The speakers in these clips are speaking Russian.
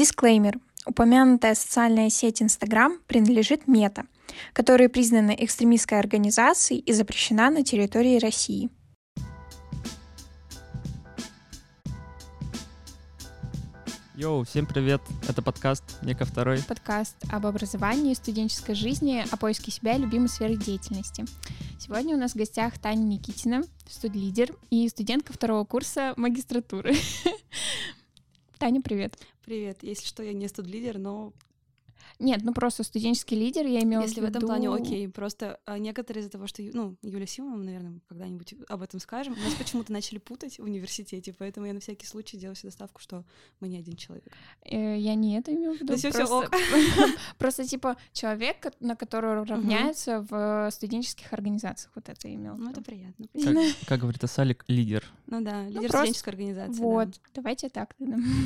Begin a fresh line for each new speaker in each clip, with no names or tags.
Дисклеймер. Упомянутая социальная сеть Instagram принадлежит Мета, которая признана экстремистской организацией и запрещена на территории России.
Йоу, всем привет! Это подкаст «Нека второй».
Подкаст об образовании, студенческой жизни, о поиске себя и любимой сферы деятельности. Сегодня у нас в гостях Таня Никитина, студ-лидер и студентка второго курса магистратуры. Таня, привет.
Привет. Если что, я не студ-лидер, но
нет, ну просто студенческий лидер, я имела
Если
в виду...
в этом плане окей, просто а, некоторые из-за того, что, ну, Юля Симонова, наверное, когда-нибудь об этом скажем, нас почему-то начали путать в университете, поэтому я на всякий случай делаю всю доставку, что мы не один человек.
Э, я не это имела в виду.
Да все, все ок.
Просто, типа, человек, на которого равняется в студенческих организациях, вот это имел.
Ну, это приятно.
Как говорит Асалик, лидер.
Ну да, лидер студенческой организации.
Вот, давайте так.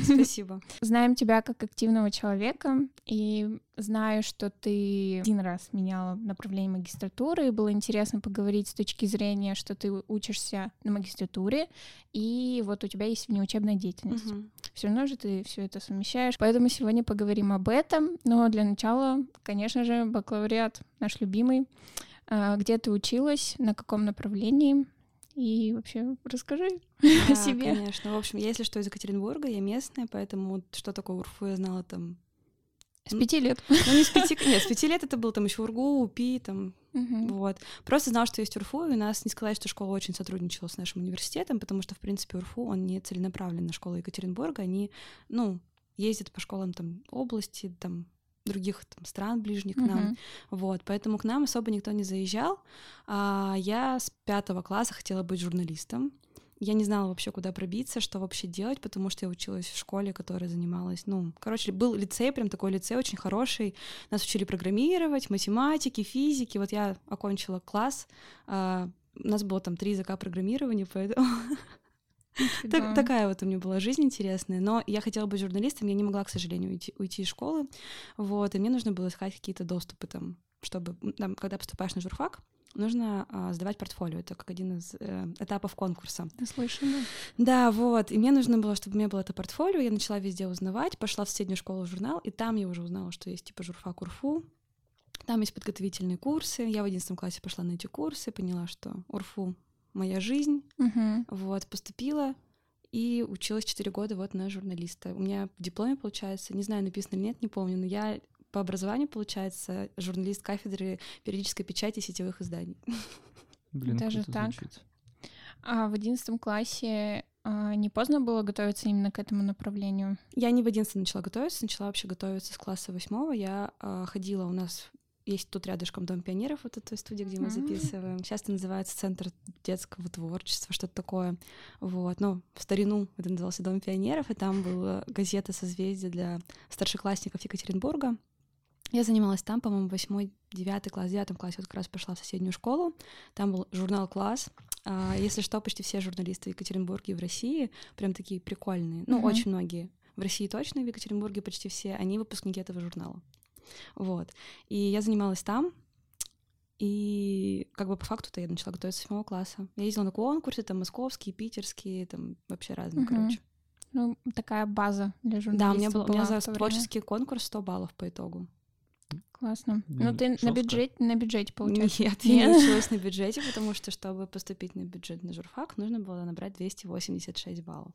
Спасибо.
Знаем тебя как активного человека, и Знаю, что ты один раз меняла направление магистратуры, и было интересно поговорить с точки зрения, что ты учишься на магистратуре, и вот у тебя есть внеучебная деятельность. Угу. Все равно же ты все это совмещаешь. Поэтому сегодня поговорим об этом. Но для начала, конечно же, бакалавриат наш любимый. А, где ты училась, на каком направлении? И вообще расскажи да, о себе.
Конечно. В общем, если что, из Екатеринбурга, я местная, поэтому что такое УРФУ я знала там
с пяти лет.
Ну, не с пяти, нет, с пяти лет это был там еще УРГУ, УПИ, там, uh-huh. вот. Просто знал, что есть УРФУ, и у нас не сказать, что школа очень сотрудничала с нашим университетом, потому что, в принципе, УРФУ, он не целенаправленно школа Екатеринбурга, они, ну, ездят по школам там области, там, других там, стран ближних uh-huh. к нам, вот, поэтому к нам особо никто не заезжал. А я с пятого класса хотела быть журналистом, я не знала вообще, куда пробиться, что вообще делать, потому что я училась в школе, которая занималась, ну, короче, был лицей, прям такой лицей очень хороший. Нас учили программировать, математики, физики. Вот я окончила класс, а, у нас было там три языка программирования, поэтому так, такая вот у меня была жизнь интересная. Но я хотела быть журналистом, я не могла, к сожалению, уйти, уйти из школы. Вот, и мне нужно было искать какие-то доступы там, чтобы, там, когда поступаешь на журфак, нужно а, сдавать портфолио. Это как один из э, этапов конкурса.
Наслышана.
Да, вот. И мне нужно было, чтобы у меня было это портфолио. Я начала везде узнавать, пошла в среднюю школу журнал, и там я уже узнала, что есть типа журфак УРФУ. Там есть подготовительные курсы. Я в одиннадцатом классе пошла на эти курсы, поняла, что УРФУ — моя жизнь.
Угу.
Вот, поступила и училась 4 года вот на журналиста. У меня в дипломе, получается, не знаю, написано или нет, не помню, но я по образованию, получается, журналист кафедры периодической печати сетевых изданий.
Блин,
Даже так.
Звучит.
А в одиннадцатом классе а, не поздно было готовиться именно к этому направлению?
Я не в одиннадцатом начала готовиться, начала вообще готовиться с класса восьмого. Я а, ходила, у нас есть тут рядышком Дом пионеров, вот эта студия, где мы записываем. Сейчас это называется Центр детского творчества, что-то такое. Вот. Ну, в старину это назывался Дом пионеров, и там была газета «Созвездие» для старшеклассников Екатеринбурга. Я занималась там, по-моему, восьмой, девятый класс, в девятом классе вот как раз пошла в соседнюю школу. Там был журнал «Класс». А, если что, почти все журналисты в Екатеринбурге и в России прям такие прикольные. Ну, mm-hmm. очень многие. В России точно, в Екатеринбурге почти все. Они выпускники этого журнала. Вот. И я занималась там, и как бы по факту-то я начала готовиться с седьмого класса. Я ездила на конкурсы, там московские, питерские, там вообще разные, mm-hmm. короче.
Ну, такая база для журналистов.
Да, у меня, был, у меня за творческий конкурс 100 баллов по итогу.
Классно. Ну, ты на бюджете, на бюджете получается?
Нет, я не училась на бюджете, потому что, чтобы поступить на бюджет на журфак, нужно было набрать 286 баллов.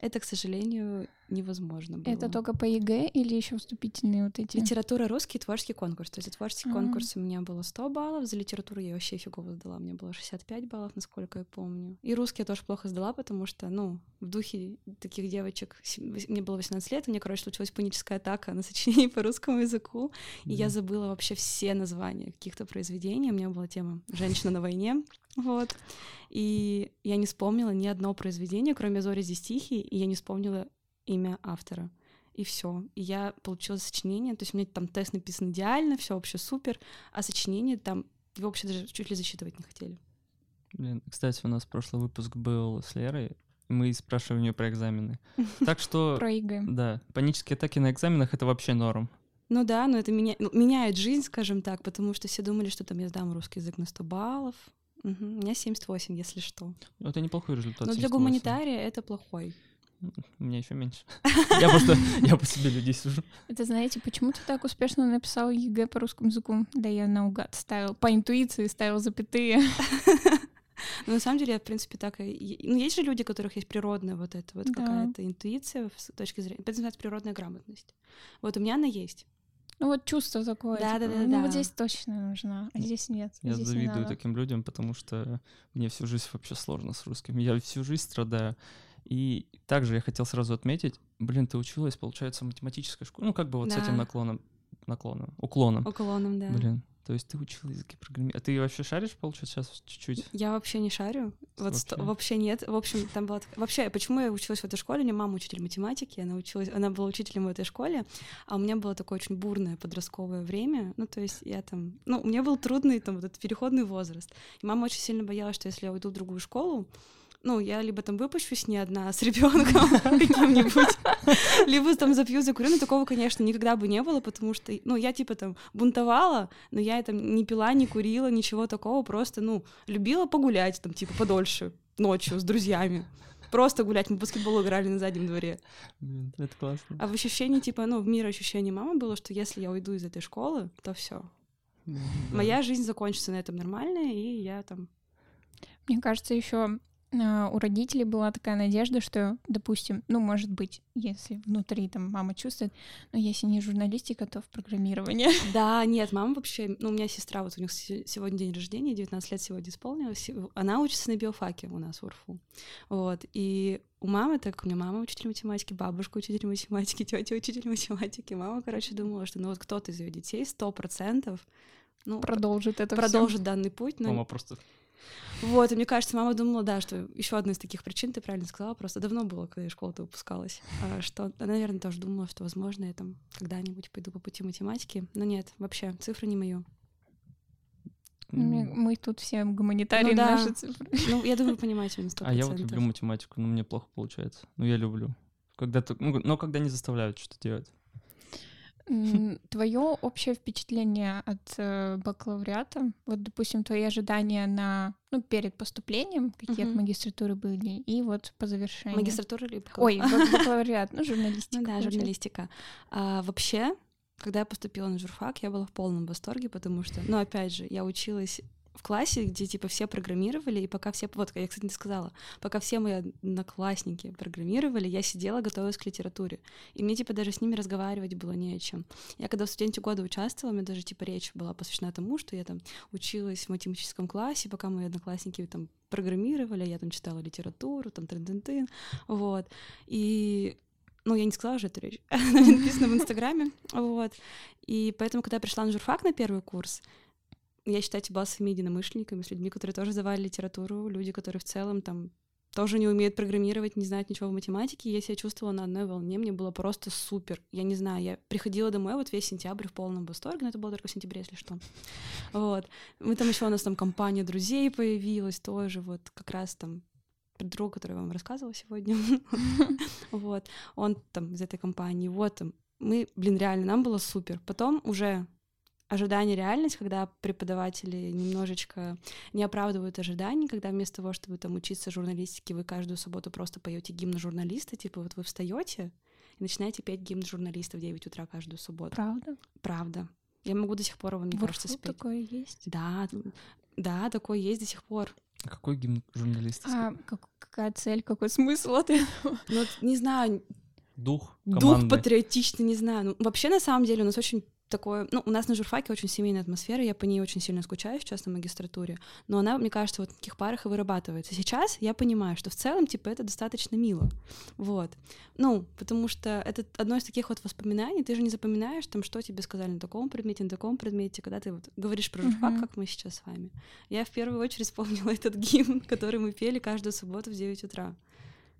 Это, к сожалению, невозможно было.
Это только по ЕГЭ или еще вступительные вот эти?
Литература русский, творческий конкурс. То есть за творческий А-а-а. конкурс у меня было 100 баллов, за литературу я вообще фигово сдала, мне было 65 баллов, насколько я помню. И русский я тоже плохо сдала, потому что, ну, в духе таких девочек, мне было 18 лет, у меня, короче, случилась паническая атака на сочинении по русскому языку, и я забыла вообще все названия каких-то произведений. У меня была тема «Женщина на войне», вот. И я не вспомнила ни одно произведение, кроме «Зори здесь тихие», и я не вспомнила имя автора. И все. И я получила сочинение. То есть у меня там тест написан идеально, все вообще супер, а сочинение там его вообще даже чуть ли засчитывать не хотели.
Блин, кстати, у нас прошлый выпуск был с Лерой. Мы спрашивали у нее про экзамены. Так что...
Про ЕГЭ.
Да, панические атаки на экзаменах — это вообще норм.
Ну да, но это меня, ну, меняет жизнь, скажем так, потому что все думали, что там я сдам русский язык на 100 баллов. Угу. У меня 78, если что.
Это неплохой результат.
Но для гуманитария это плохой.
У меня еще меньше. Я просто, я по себе людей сужу.
Это знаете, почему ты так успешно написал ЕГЭ по русскому языку? Да я наугад ставил, по интуиции ставил запятые.
Ну, на самом деле, я, в принципе, так и... Ну, есть же люди, у которых есть природная вот эта вот да. какая-то интуиция с точки зрения... Это называется природная грамотность. Вот у меня она есть.
Ну вот чувство такое. Да, типа, да, да, ну да. вот здесь точно нужна, а здесь нет.
Я
здесь
завидую таким людям, потому что мне всю жизнь вообще сложно с русским. Я всю жизнь страдаю. И также я хотел сразу отметить, блин, ты училась, получается, в математической школе, ну как бы вот да. с этим наклоном, наклоном, уклоном.
Уклоном, да.
Блин, то есть ты учила языки программирования. А ты вообще шаришь, получается, сейчас чуть-чуть?
Я вообще не шарю. Вот вообще, сто... вообще нет. В общем, там была... Вообще, почему я училась в этой школе? У меня мама учитель математики, она училась... Она была учителем в этой школе, а у меня было такое очень бурное подростковое время. Ну, то есть я там... Ну, у меня был трудный там вот этот переходный возраст. И мама очень сильно боялась, что если я уйду в другую школу, ну, я либо там выпущусь не одна с ребенком каким-нибудь, либо там запью, закурю. Но такого, конечно, никогда бы не было, потому что, ну, я типа там бунтовала, но я там не пила, не курила, ничего такого, просто, ну, любила погулять там, типа, подольше ночью с друзьями. Просто гулять, мы в баскетбол играли на заднем дворе.
Это классно.
А в ощущении, типа, ну, в мир ощущение мамы было, что если я уйду из этой школы, то все. Моя жизнь закончится на этом нормально, и я там
мне кажется, еще у родителей была такая надежда, что, допустим, ну, может быть, если внутри там мама чувствует, но если не журналистика, то в программирование.
Да, нет, мама вообще, ну, у меня сестра, вот у них сегодня день рождения, 19 лет сегодня исполнилось, она учится на биофаке у нас в УРФУ, вот, и у мамы, так у меня мама учитель математики, бабушка учитель математики, тетя учитель математики, мама, короче, думала, что ну вот кто-то из ее детей сто процентов ну,
продолжит это
продолжит всё. данный путь.
Но... Мама просто
вот, и мне кажется, мама думала, да, что еще одна из таких причин, ты правильно сказала, просто давно было, когда я школа-то выпускалась, а, что она, наверное, тоже думала, что, возможно, я там когда-нибудь пойду по пути математики. Но нет, вообще, цифры не мою.
Мы, мы тут все гуманитарии ну, да. наши цифры.
Ну, я думаю, понимаете, на 100%.
А я вот люблю математику, но мне плохо получается. Ну, я люблю. Когда -то, ну, но когда не заставляют что-то делать.
Твое общее впечатление от э, бакалавриата, вот, допустим, твои ожидания на, ну, перед поступлением, какие от магистратуры были, и вот по завершению.
Магистратура или
Ой, бакалавриат, ну, журналистика.
Ну да, журналистика. А, вообще, когда я поступила на журфак, я была в полном восторге, потому что, ну, опять же, я училась в классе, где типа все программировали, и пока все, вот, я, кстати, не сказала, пока все мои одноклассники программировали, я сидела, готовилась к литературе. И мне типа даже с ними разговаривать было не о чем. Я когда в студенте года участвовала, у меня даже типа речь была посвящена тому, что я там училась в математическом классе, пока мои одноклассники там программировали, я там читала литературу, там трын -тын -тын, вот. И ну, я не сказала же эту речь, она написана в Инстаграме, вот. И поэтому, когда я пришла на журфак на первый курс, я считаю тебя своими единомышленниками, с людьми, которые тоже сдавали литературу, люди, которые в целом там тоже не умеют программировать, не знают ничего в математике. Я себя чувствовала на одной волне, мне было просто супер. Я не знаю, я приходила домой вот весь сентябрь в полном восторге, но это было только в сентябре, если что. Вот. Мы там еще у нас там компания друзей появилась тоже, вот как раз там друг, который я вам рассказывала сегодня, вот, он там из этой компании, вот, мы, блин, реально, нам было супер. Потом уже ожидание реальность, когда преподаватели немножечко не оправдывают ожиданий, когда вместо того, чтобы там учиться журналистике, вы каждую субботу просто поете гимн журналиста, типа вот вы встаете и начинаете петь гимн журналиста в 9 утра каждую субботу.
Правда?
Правда. Я могу до сих пор его, мне
в
кажется, спеть.
такое есть?
Да, да, такое есть до сих пор.
А какой гимн журналиста? А
как, какая цель, какой смысл от этого?
Ну, не знаю.
Дух
командный. Дух патриотичный, не знаю. Ну, вообще, на самом деле, у нас очень такое, ну, у нас на журфаке очень семейная атмосфера, я по ней очень сильно скучаю сейчас на магистратуре, но она, мне кажется, вот в таких парах и вырабатывается. Сейчас я понимаю, что в целом, типа, это достаточно мило, вот. Ну, потому что это одно из таких вот воспоминаний, ты же не запоминаешь, там, что тебе сказали на таком предмете, на таком предмете, когда ты вот говоришь про журфак, uh-huh. как мы сейчас с вами. Я в первую очередь вспомнила этот гимн, который мы пели каждую субботу в 9 утра.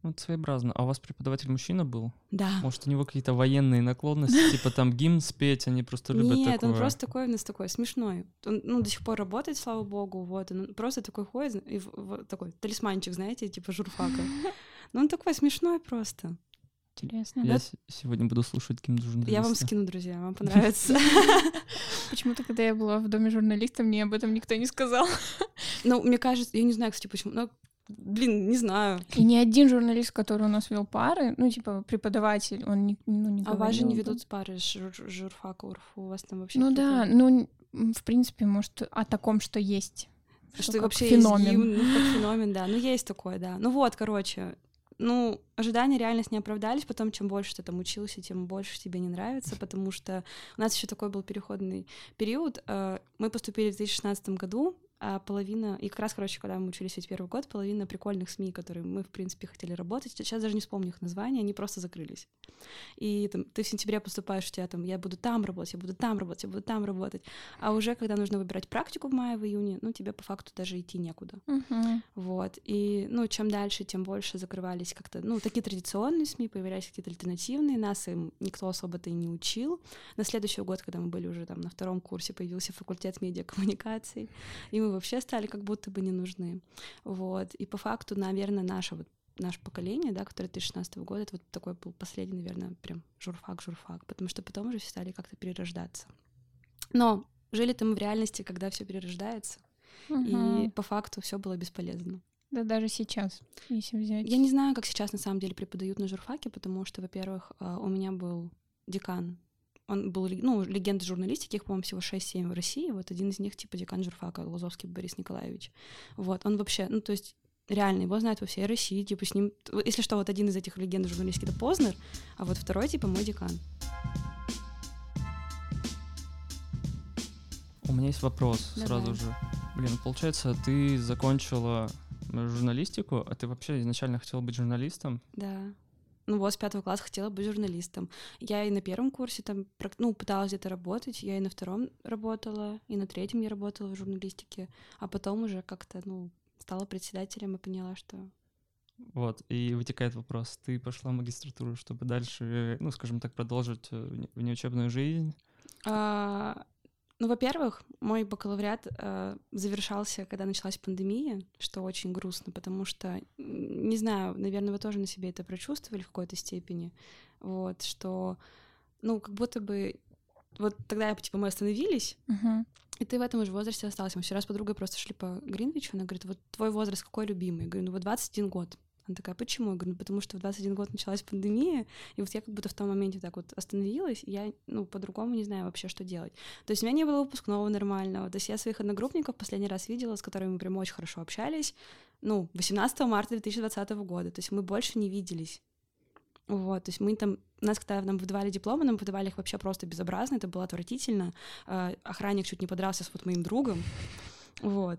Вот своеобразно. А у вас преподаватель мужчина был?
Да.
Может, у него какие-то военные наклонности, типа там гимн спеть, они просто любят
Нет,
такое?
он просто такой у нас такой смешной. Он, ну, до сих пор работает, слава богу, вот. Он просто такой ходит, и вот такой талисманчик, знаете, типа журфака. Ну, он такой смешной просто.
Интересно.
Я сегодня буду слушать гимн журналиста.
Я вам скину, друзья, вам понравится.
Почему-то, когда я была в доме журналиста, мне об этом никто не сказал.
Ну, мне кажется, я не знаю, кстати, почему, но блин, не знаю.
И ни один журналист, который у нас вел пары, ну, типа, преподаватель, он не, ну, не
А вас же не ведут пары жур, журфака, УРФУ, у вас там вообще...
Ну да, ну, в принципе, может, о таком, что есть.
Что, что вообще феномен. Есть, ну, как феномен, да. Ну, есть такое, да. Ну вот, короче, ну, ожидания реальность не оправдались, потом чем больше ты там учился, тем больше тебе не нравится, потому что у нас еще такой был переходный период. Э, мы поступили в 2016 году, а половина, и как раз, короче, когда мы учились весь первый год, половина прикольных СМИ, которые мы, в принципе, хотели работать, сейчас даже не вспомню их названия, они просто закрылись. И там, ты в сентябре поступаешь, у тебя там, я буду там работать, я буду там работать, я буду там работать. А уже, когда нужно выбирать практику в мае, в июне, ну, тебе по факту даже идти некуда.
Uh-huh.
Вот. И, ну, чем дальше, тем больше закрывались как-то, ну, такие традиционные СМИ, появлялись какие-то альтернативные, нас им никто особо-то и не учил. На следующий год, когда мы были уже там на втором курсе, появился факультет медиакоммуникаций, и мы вообще стали как будто бы не нужны. Вот. И по факту, наверное, наше вот наше поколение, да, которое 2016 года, это вот такой был последний, наверное, прям журфак-журфак, потому что потом уже все стали как-то перерождаться. Но жили-то мы в реальности, когда все перерождается, угу. и по факту все было бесполезно.
Да даже сейчас, если взять.
Я не знаю, как сейчас на самом деле преподают на журфаке, потому что, во-первых, а, у меня был декан он был, ну, легенда журналистики, их, по-моему, всего 6-7 в России, вот один из них, типа, декан журфака, Лозовский Борис Николаевич. Вот, он вообще, ну, то есть, реально, его знают во всей России, типа, с ним, если что, вот один из этих легенд журналистики — это Познер, а вот второй, типа, мой декан.
У меня есть вопрос Давай. сразу же. Блин, получается, ты закончила журналистику, а ты вообще изначально хотела быть журналистом?
Да ну вот с пятого класса хотела быть журналистом. Я и на первом курсе там, ну, пыталась где-то работать, я и на втором работала, и на третьем я работала в журналистике, а потом уже как-то, ну, стала председателем и поняла, что
вот, и вытекает вопрос, ты пошла в магистратуру, чтобы дальше, ну, скажем так, продолжить э, внеучебную жизнь?
А, ну, во-первых, мой бакалавриат э, завершался, когда началась пандемия, что очень грустно, потому что, не знаю, наверное, вы тоже на себе это прочувствовали в какой-то степени, вот, что, ну, как будто бы вот тогда, типа, мы остановились,
uh-huh.
и ты в этом же возрасте остался. Мы вчера с подругой просто шли по Гринвичу, она говорит, вот твой возраст какой любимый? Я говорю, ну вот 21 год. Она такая, почему? Я говорю, ну потому что в 21 год началась пандемия, и вот я как будто в том моменте так вот остановилась, и я, ну, по-другому не знаю вообще, что делать. То есть у меня не было выпускного нормального, то есть я своих одногруппников последний раз видела, с которыми мы прям очень хорошо общались, ну, 18 марта 2020 года, то есть мы больше не виделись. Вот, то есть мы там, нас когда нам выдавали дипломы, нам выдавали их вообще просто безобразно, это было отвратительно. Э, охранник чуть не подрался с вот моим другом, вот.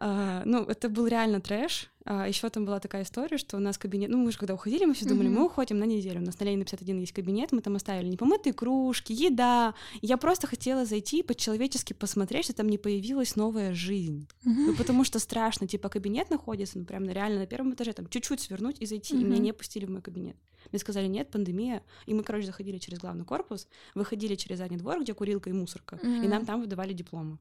Uh, ну, это был реально трэш. А, еще там была такая история, что у нас кабинет... Ну, мы же когда уходили, мы все думали, mm-hmm. мы уходим на неделю. У нас на Ленина 51 есть кабинет, мы там оставили непомытые кружки, еда. я просто хотела зайти по-человечески посмотреть, что там не появилась новая жизнь. Mm-hmm. Ну, потому что страшно. Типа кабинет находится, ну, прям реально на первом этаже, там чуть-чуть свернуть и зайти. Mm-hmm. И меня не пустили в мой кабинет. Мне сказали, нет, пандемия. И мы, короче, заходили через главный корпус, выходили через задний двор, где курилка и мусорка, mm-hmm. и нам там выдавали дипломы.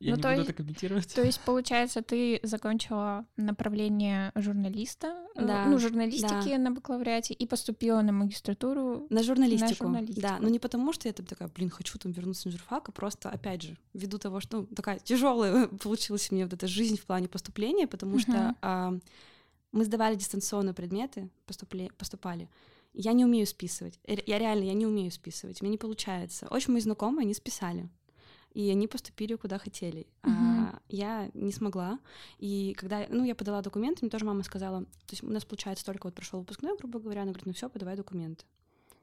Я ну, не то буду есть, это комментировать.
То есть, получается, ты закончила направление журналиста, э, да, ну, журналистики да. на бакалавриате и поступила на магистратуру.
На журналистику. На журналистику. Да, но не потому, что я там такая, блин, хочу там вернуться на журфак, а просто, опять же, ввиду того, что ну, такая тяжелая получилась мне вот эта жизнь в плане поступления, потому uh-huh. что а, мы сдавали дистанционно предметы, поступли, поступали. Я не умею списывать. Я реально, я не умею списывать. У меня не получается. Очень мои знакомые, они списали и они поступили куда хотели. Uh-huh. А, я не смогла. И когда, ну, я подала документы, мне тоже мама сказала, то есть у нас, получается, только вот прошел выпускной, грубо говоря, она говорит, ну все, подавай документы.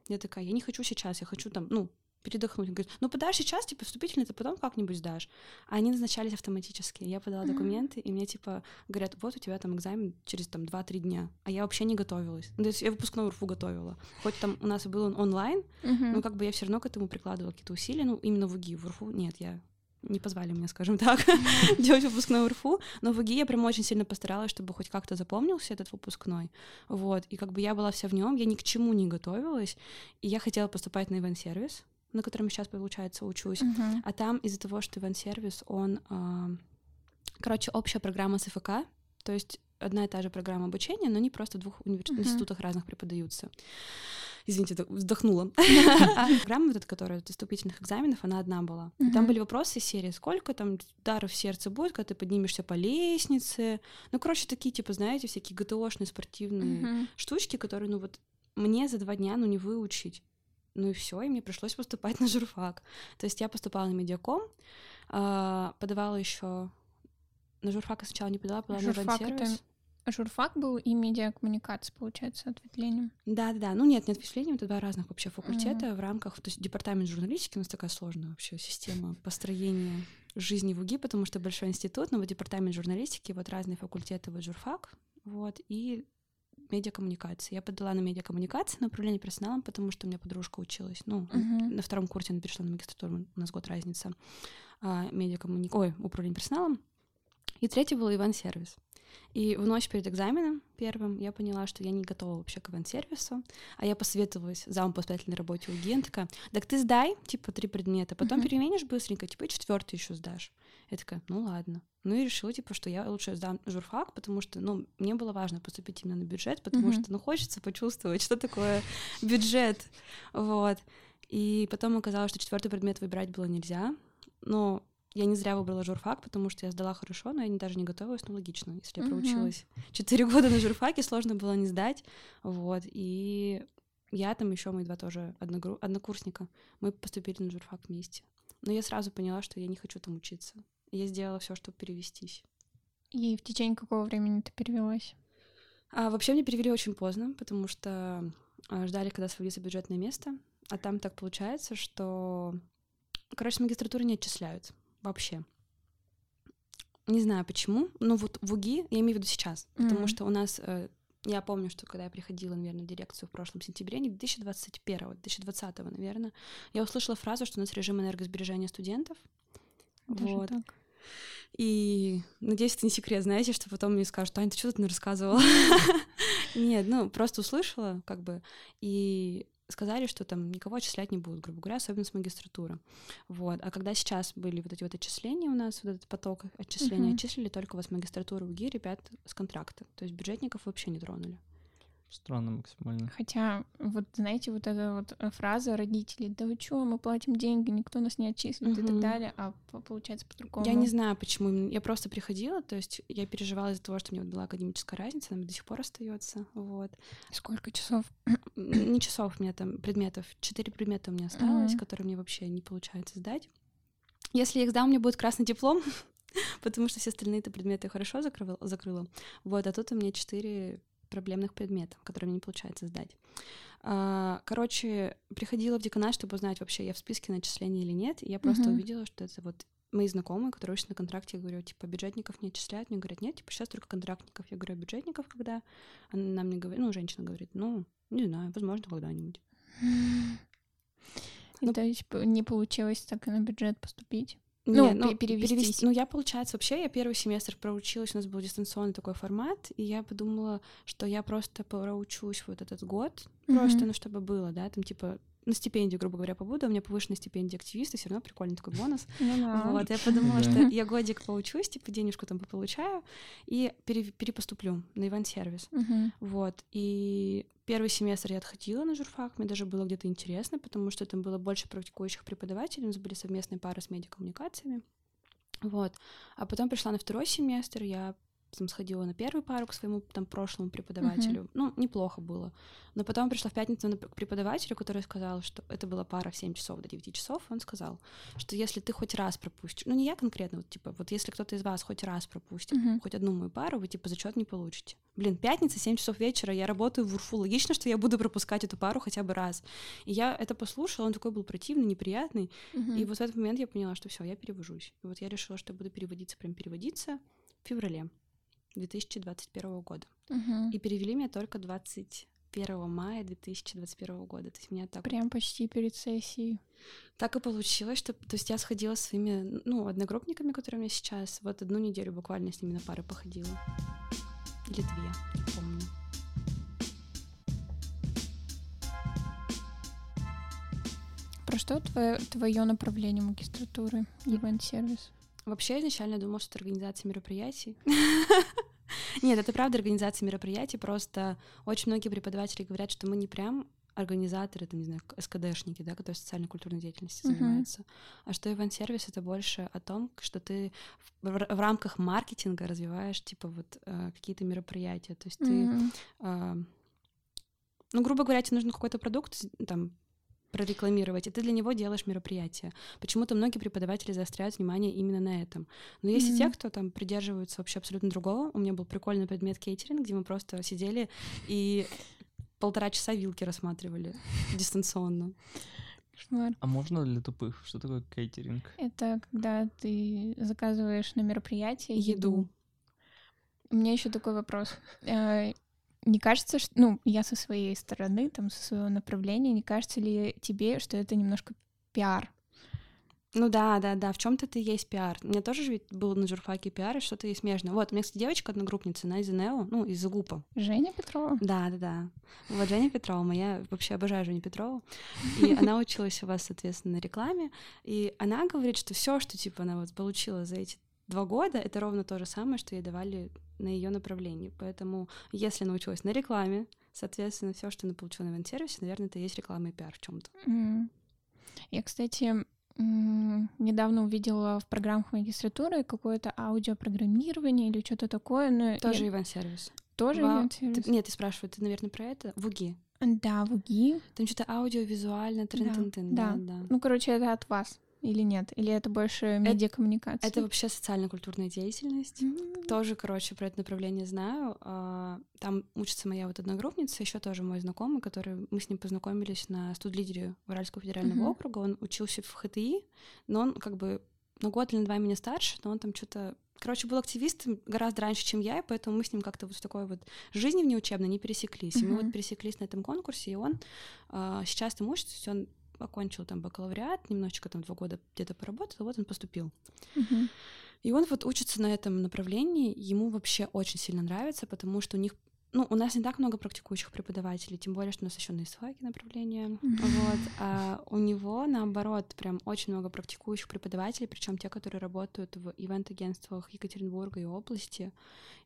Я такая, я не хочу сейчас, я хочу там, ну, передохнуть. Он говорит, ну подашь сейчас, типа, вступительный, ты потом как-нибудь сдашь. А они назначались автоматически. Я подала документы, и мне, типа, говорят, вот у тебя там экзамен через там 2-3 дня. А я вообще не готовилась. Ну, то есть я выпускной РФУ готовила. Хоть там у нас был он онлайн, но как бы я все равно к этому прикладывала какие-то усилия. Ну, именно в УГИ, в РФУ нет, я не позвали меня, скажем так, делать выпускной РФУ, но в УГИ я прям очень сильно постаралась, чтобы хоть как-то запомнился этот выпускной, вот, и как бы я была вся в нем, я ни к чему не готовилась, и я хотела поступать на ивент-сервис, на котором сейчас, получается, учусь. Uh-huh. А там из-за того, что ивент-сервис, он... Э, короче, общая программа СФК, то есть одна и та же программа обучения, но они просто в двух универ... uh-huh. институтах разных преподаются. Извините, вздохнула. Программа вот эта, которая вступительных экзаменов, она одна была. Там были вопросы серии, сколько там ударов в сердце будет, когда ты поднимешься по лестнице. Ну, короче, такие, типа, знаете, всякие ГТОшные спортивные штучки, которые, ну вот, мне за два дня, ну, не выучить. Ну и все, и мне пришлось поступать на журфак. То есть я поступала на медиаком, а, подавала еще на журфак сначала не подала, подала журфак на это...
Журфак был и медиакоммуникация, получается, ответвлением.
Да, да, да. Ну нет, не ответвлением, это два разных вообще факультета mm-hmm. в рамках, то есть департамент журналистики у нас такая сложная вообще система построения жизни в УГИ, потому что большой институт, но вот департамент журналистики, вот разные факультеты, вот журфак, вот, и медиакоммуникации. Я подала на медиакоммуникации, на управление персоналом, потому что у меня подружка училась. Ну, uh-huh. на втором курсе она перешла на магистратуру, у нас год разница. А, медиакоммуни... Ой, управление персоналом. И третий был ивент-сервис. И в ночь перед экзаменом первым я поняла, что я не готова вообще к ивент-сервису, а я посоветовалась замом по воспитательной работе у Гентка. Так ты сдай, типа, три предмета, потом uh-huh. переменишь быстренько, типа, и четвертый еще сдашь. Я такая, ну ладно. Ну и решила, типа, что я лучше сдам журфак, потому что, ну, мне было важно поступить именно на бюджет, потому uh-huh. что, ну, хочется почувствовать, что такое бюджет, вот. И потом оказалось, что четвертый предмет выбирать было нельзя, но я не зря выбрала журфак, потому что я сдала хорошо, но я даже не готовилась, ну, логично. Если я проучилась четыре года на журфаке, сложно было не сдать, вот. И я там еще мои два тоже одногру... однокурсника, мы поступили на журфак вместе. Но я сразу поняла, что я не хочу там учиться. Я сделала все, чтобы перевестись.
И в течение какого времени ты перевелась?
А, вообще мне перевели очень поздно, потому что а, ждали, когда освободится бюджетное место. А там так получается, что... Короче, с магистратуры не отчисляют вообще. Не знаю почему, но вот в УГИ, я имею в виду сейчас, mm-hmm. потому что у нас, э, я помню, что когда я приходила, наверное, в дирекцию в прошлом сентябре, не 2021, 2020, наверное, я услышала фразу, что у нас режим энергосбережения студентов. Даже вот. Так. И надеюсь, это не секрет, знаете, что потом мне скажут, Таня, ты что тут мне рассказывала? Нет, ну, просто услышала, как бы, и сказали, что там никого отчислять не будут, грубо говоря, особенно с магистратуры. Вот. А когда сейчас были вот эти вот отчисления у нас, вот этот поток отчислений, uh-huh. отчислили только вот с магистратуры УГИ ребят с контракта. То есть бюджетников вообще не тронули.
Странно максимально.
Хотя, вот знаете, вот эта вот э, фраза родителей, да вы чё, мы платим деньги, никто нас не отчислит угу. и так далее, а получается по-другому.
Я не знаю, почему. Я просто приходила, то есть я переживала из-за того, что у меня вот была академическая разница, она до сих пор остается. Вот.
Сколько часов?
Не часов, у меня там предметов. Четыре предмета у меня осталось, угу. которые мне вообще не получается сдать. Если я их сдам, у меня будет красный диплом, потому что все остальные-то предметы хорошо закрыла, закрыла. Вот, а тут у меня четыре проблемных предметов, которые мне не получается сдать. А, короче, приходила в деканат, чтобы узнать вообще, я в списке начислений или нет, и я просто uh-huh. увидела, что это вот мои знакомые, которые учатся на контракте, я говорю, типа, бюджетников не отчисляют, мне говорят, нет, типа, сейчас только контрактников. Я говорю, а бюджетников когда? Она мне говорит, ну, женщина говорит, ну, не знаю, возможно, когда-нибудь.
Ну, то есть не получилось так и на бюджет поступить?
Ну, ну перевестись. перевести. Ну, я, получается, вообще, я первый семестр проучилась, у нас был дистанционный такой формат, и я подумала, что я просто проучусь вот этот год, mm-hmm. просто, ну, чтобы было, да, там, типа, на стипендию, грубо говоря, побуду, у меня повышенная стипендия активиста, все равно прикольный такой бонус. Ну вот, я подумала, что я годик поучусь, типа денежку там получаю, и перепоступлю на ивент-сервис. Вот, и первый семестр я отходила на журфак, мне даже было где-то интересно, потому что там было больше практикующих преподавателей, у нас были совместные пары с медиакоммуникациями. Вот. А потом пришла на второй семестр, я там сходила на первую пару к своему там прошлому преподавателю. Uh-huh. Ну, неплохо было. Но потом пришла в пятницу на преподавателю, который сказал, что это была пара в 7 часов до 9 часов. Он сказал, что если ты хоть раз пропустишь, ну не я конкретно, вот типа, вот если кто-то из вас хоть раз пропустит uh-huh. хоть одну мою пару, вы типа зачет не получите. Блин, пятница, 7 часов вечера, я работаю в УРФУ. Логично, что я буду пропускать эту пару хотя бы раз. И я это послушала, он такой был противный, неприятный. Uh-huh. И вот в этот момент я поняла, что все, я перевожусь. И вот я решила, что я буду переводиться, прям переводиться в феврале. 2021 года. Угу. И перевели меня только 21 мая 2021 года. То есть меня так...
Прям почти перед сессией.
Так и получилось, что то есть я сходила с своими ну, одногруппниками, которые у меня сейчас. Вот одну неделю буквально с ними на пары походила. Или две, не помню.
Про что твое, твое направление магистратуры, ивент-сервис?
Вообще, изначально думала, что это организация мероприятий. Нет, это правда организация мероприятий, просто очень многие преподаватели говорят, что мы не прям организаторы, там, не знаю, СКДшники, да, которые социально-культурной деятельностью uh-huh. занимаются. А что ивент-сервис — это больше о том, что ты в, в, рамках маркетинга развиваешь, типа, вот э, какие-то мероприятия. То есть uh-huh. ты... Э, ну, грубо говоря, тебе нужен какой-то продукт, там, прорекламировать, и ты для него делаешь мероприятие. Почему-то многие преподаватели заостряют внимание именно на этом. Но есть mm-hmm. и те, кто там придерживаются вообще абсолютно другого. У меня был прикольный предмет кейтеринг, где мы просто сидели и полтора часа вилки рассматривали дистанционно.
Кошмар. А можно для тупых? Что такое кейтеринг?
Это когда ты заказываешь на мероприятие еду. еду. У меня еще такой вопрос. Не кажется, что, ну, я со своей стороны, там, со своего направления, не кажется ли тебе, что это немножко пиар?
Ну да, да, да, в чем-то ты есть пиар. У меня тоже ведь был на журфаке пиар, и что-то есть смежное. Вот, у меня, кстати, девочка одногруппница, она из НЭО, ну, из ГУПа.
Женя Петрова?
Да, да, да. Вот Женя Петрова, моя, вообще обожаю Женю Петрову. И она училась у вас, соответственно, на рекламе. И она говорит, что все, что, типа, она вот получила за эти два года, это ровно то же самое, что ей давали на ее направлении. Поэтому, если научилась на рекламе, соответственно, все, что она получила на ивент-сервисе, наверное, это есть реклама и пиар в чем-то.
Mm. Я, кстати, недавно увидела в программах магистратуры какое-то аудиопрограммирование или что-то такое. Но
Тоже я... ивент-сервис.
Тоже Во... ивент-сервис?
Ты... Нет, ты спрашиваешь, ты, наверное, про это? Вуги.
Да, Вуги.
Там что-то аудиовизуально, трын
да, да. да, да. Ну, короче, это от вас или нет? Или это больше медиакоммуникация?
Это, это вообще социально-культурная деятельность. Mm-hmm. Тоже, короче, про это направление знаю. А, там учится моя вот одногруппница, еще тоже мой знакомый, который мы с ним познакомились на студ-лидере Уральского федерального mm-hmm. округа. Он учился в ХТИ, но он как бы на год или на два меня старше, но он там что-то Короче, был активистом гораздо раньше, чем я, и поэтому мы с ним как-то вот в такой вот жизни внеучебной не пересеклись. Mm-hmm. И мы вот пересеклись на этом конкурсе, и он э, сейчас там учится, он окончил там бакалавриат, немножечко там два года где-то поработал, вот он поступил.
Uh-huh.
И он вот учится на этом направлении, ему вообще очень сильно нравится, потому что у них ну, у нас не так много практикующих преподавателей, тем более, что у нас еще на ИСФАКе направление. Mm-hmm. Вот. А у него, наоборот, прям очень много практикующих преподавателей, причем те, которые работают в ивент-агентствах Екатеринбурга и области.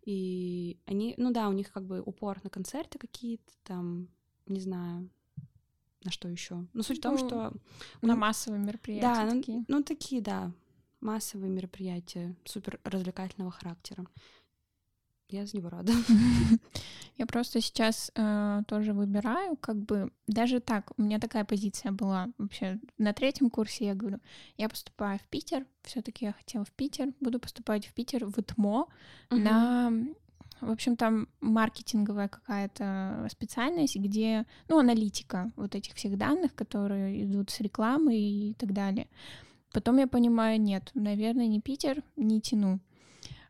И они, ну да, у них как бы упор на концерты какие-то, там, не знаю, на что еще? Ну, суть ну, в том, ну, что...
На ну, массовые мероприятия
да, ну, такие. Ну, ну, такие, да. Массовые мероприятия супер развлекательного характера. Я за него рада.
Я просто сейчас э, тоже выбираю, как бы даже так, у меня такая позиция была вообще на третьем курсе. Я говорю, я поступаю в Питер, все-таки я хотела в Питер, буду поступать в Питер в ТМО uh-huh. на в общем, там маркетинговая какая-то специальность, где, ну, аналитика вот этих всех данных, которые идут с рекламы и так далее. Потом я понимаю, нет, наверное, не Питер, не тяну.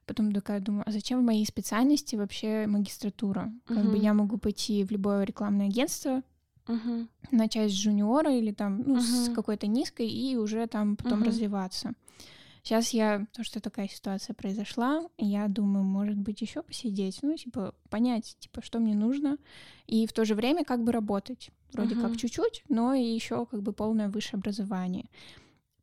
Потом такая думаю, а зачем в моей специальности вообще магистратура? Как uh-huh. бы я могу пойти в любое рекламное агентство,
uh-huh.
начать с жуниора или там, ну, uh-huh. с какой-то низкой и уже там потом uh-huh. развиваться. Сейчас я, то, что такая ситуация произошла, я думаю, может быть, еще посидеть, ну, типа, понять, типа, что мне нужно, и в то же время как бы работать. Вроде uh-huh. как чуть-чуть, но и еще как бы полное высшее образование.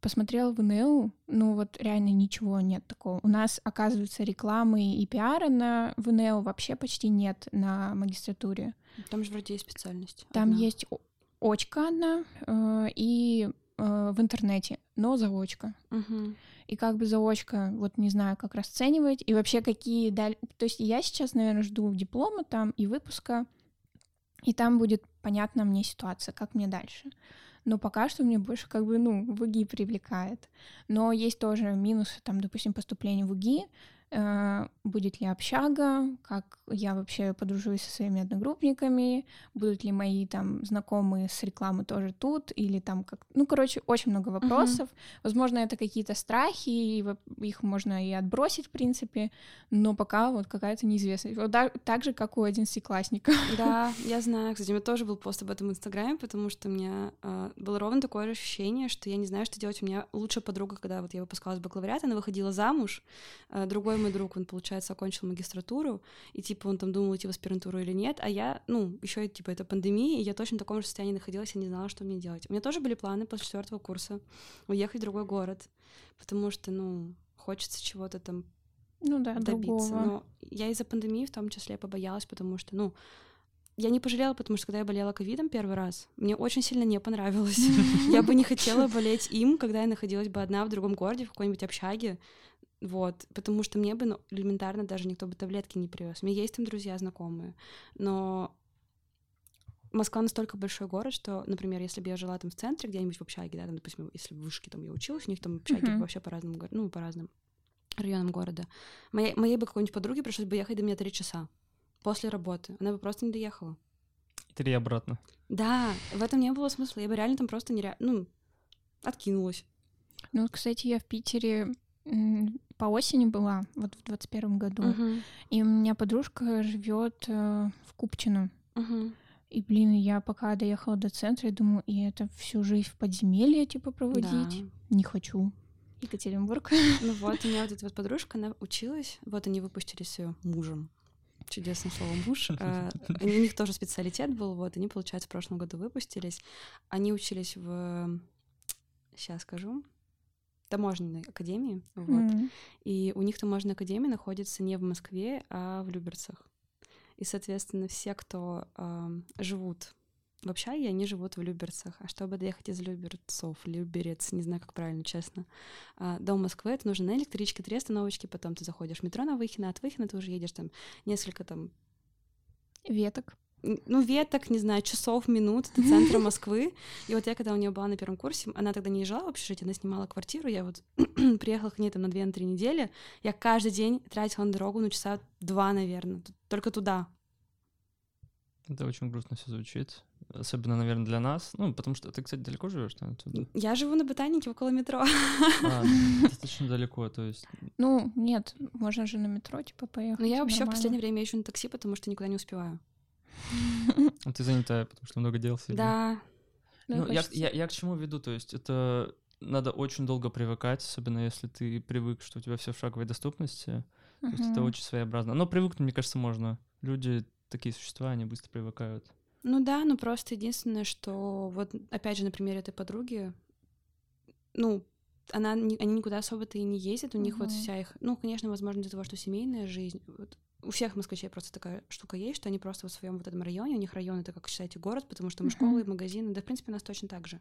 Посмотрела в НЛ, ну вот реально ничего нет такого. У нас, оказывается, рекламы и пиара на ВНЛ вообще почти нет на магистратуре.
Там же вроде есть специальность.
Там одна. есть очка одна э, и э, в интернете, но заочка.
Угу
и как бы заочка, вот не знаю, как расценивать, и вообще какие даль... То есть я сейчас, наверное, жду диплома там и выпуска, и там будет понятна мне ситуация, как мне дальше. Но пока что мне больше как бы, ну, в УГИ привлекает. Но есть тоже минусы, там, допустим, поступление в УГИ, будет ли общага, как я вообще подружусь со своими одногруппниками, будут ли мои там знакомые с рекламы тоже тут, или там как... Ну, короче, очень много вопросов. Uh-huh. Возможно, это какие-то страхи, и их можно и отбросить, в принципе, но пока вот какая-то неизвестность. Вот так, так же, как у одиннадцатиклассника.
Да, я знаю. Кстати, у меня тоже был пост об этом в Инстаграме, потому что у меня э, было ровно такое же ощущение, что я не знаю, что делать. У меня лучшая подруга, когда вот я выпускалась бакалавриата, она выходила замуж, э, другой мой друг, он, получается, окончил магистратуру, и, типа, он там думал идти в аспирантуру или нет, а я, ну, еще типа, это пандемия, и я точно в таком же состоянии находилась, я не знала, что мне делать. У меня тоже были планы после четвертого курса уехать в другой город, потому что, ну, хочется чего-то там
ну да,
добиться.
Другого.
Но я из-за пандемии в том числе побоялась, потому что, ну, я не пожалела, потому что когда я болела ковидом первый раз, мне очень сильно не понравилось. Я бы не хотела болеть им, когда я находилась бы одна в другом городе, в какой-нибудь общаге. Вот, потому что мне бы ну, элементарно даже никто бы таблетки не привез. У меня есть там друзья, знакомые, но Москва настолько большой город, что, например, если бы я жила там в центре, где-нибудь в общаге, да, там, допустим, если в вышке там я училась, у них там общаги uh-huh. вообще по разным, ну, по разным районам города. Моей, моей бы какой-нибудь подруге пришлось бы ехать до меня три часа после работы. Она бы просто не доехала.
Три обратно.
Да, в этом не было смысла. Я бы реально там просто нереально, ну, откинулась.
Ну, кстати, я в Питере по осени была, вот в двадцать первом году, uh-huh. и у меня подружка живет э, в Купчино. Uh-huh. И, блин, я пока доехала до центра, я думаю, и это всю жизнь в подземелье, типа, проводить. Да. Не хочу. Екатеринбург.
Ну вот, у меня вот эта вот подружка, она училась, вот они выпустили с ее мужем. Чудесное слово муж. А, у них тоже специалитет был, вот, они, получается, в прошлом году выпустились. Они учились в... Сейчас скажу таможенной академии, вот. Mm-hmm. И у них таможенная академия находится не в Москве, а в Люберцах. И, соответственно, все, кто э, живут в общаге, они живут в Люберцах. А чтобы доехать из Люберцов, Люберец, не знаю, как правильно, честно, э, до Москвы, это нужно на электричке, три остановочки, потом ты заходишь в метро на Выхино, от Выхина ты уже едешь там несколько там...
Веток
ну, веток, не знаю, часов, минут до центра Москвы. И вот я, когда у нее была на первом курсе, она тогда не жила в общежитии, она снимала квартиру, я вот приехала к ней там на две-три на недели, я каждый день тратила на дорогу, ну, часа два, наверное, только туда.
Это очень грустно все звучит. Особенно, наверное, для нас. Ну, потому что ты, кстати, далеко живешь отсюда?
Я живу на ботанике около метро.
А, достаточно далеко, то есть.
Ну, нет, можно же на метро, типа, поехать.
Ну, я вообще в последнее время езжу на такси, потому что никуда не успеваю.
А ты занятая, потому что много дел
себе. Да.
Ну, я, я, я к чему веду? То есть это надо очень долго привыкать, особенно если ты привык, что у тебя все в шаговой доступности. То есть это очень своеобразно. Но привыкнуть, мне кажется, можно. Люди такие существа, они быстро привыкают.
Ну да, ну просто единственное, что вот опять же на примере этой подруги, ну, она, они никуда особо-то и не ездят, у них вот вся их, ну, конечно, возможно, из-за того, что семейная жизнь, вот, у всех москвичей просто такая штука есть, что они просто в своем вот этом районе, у них район это как считаете город, потому что мы uh-huh. школы, магазины, да в принципе у нас точно так же.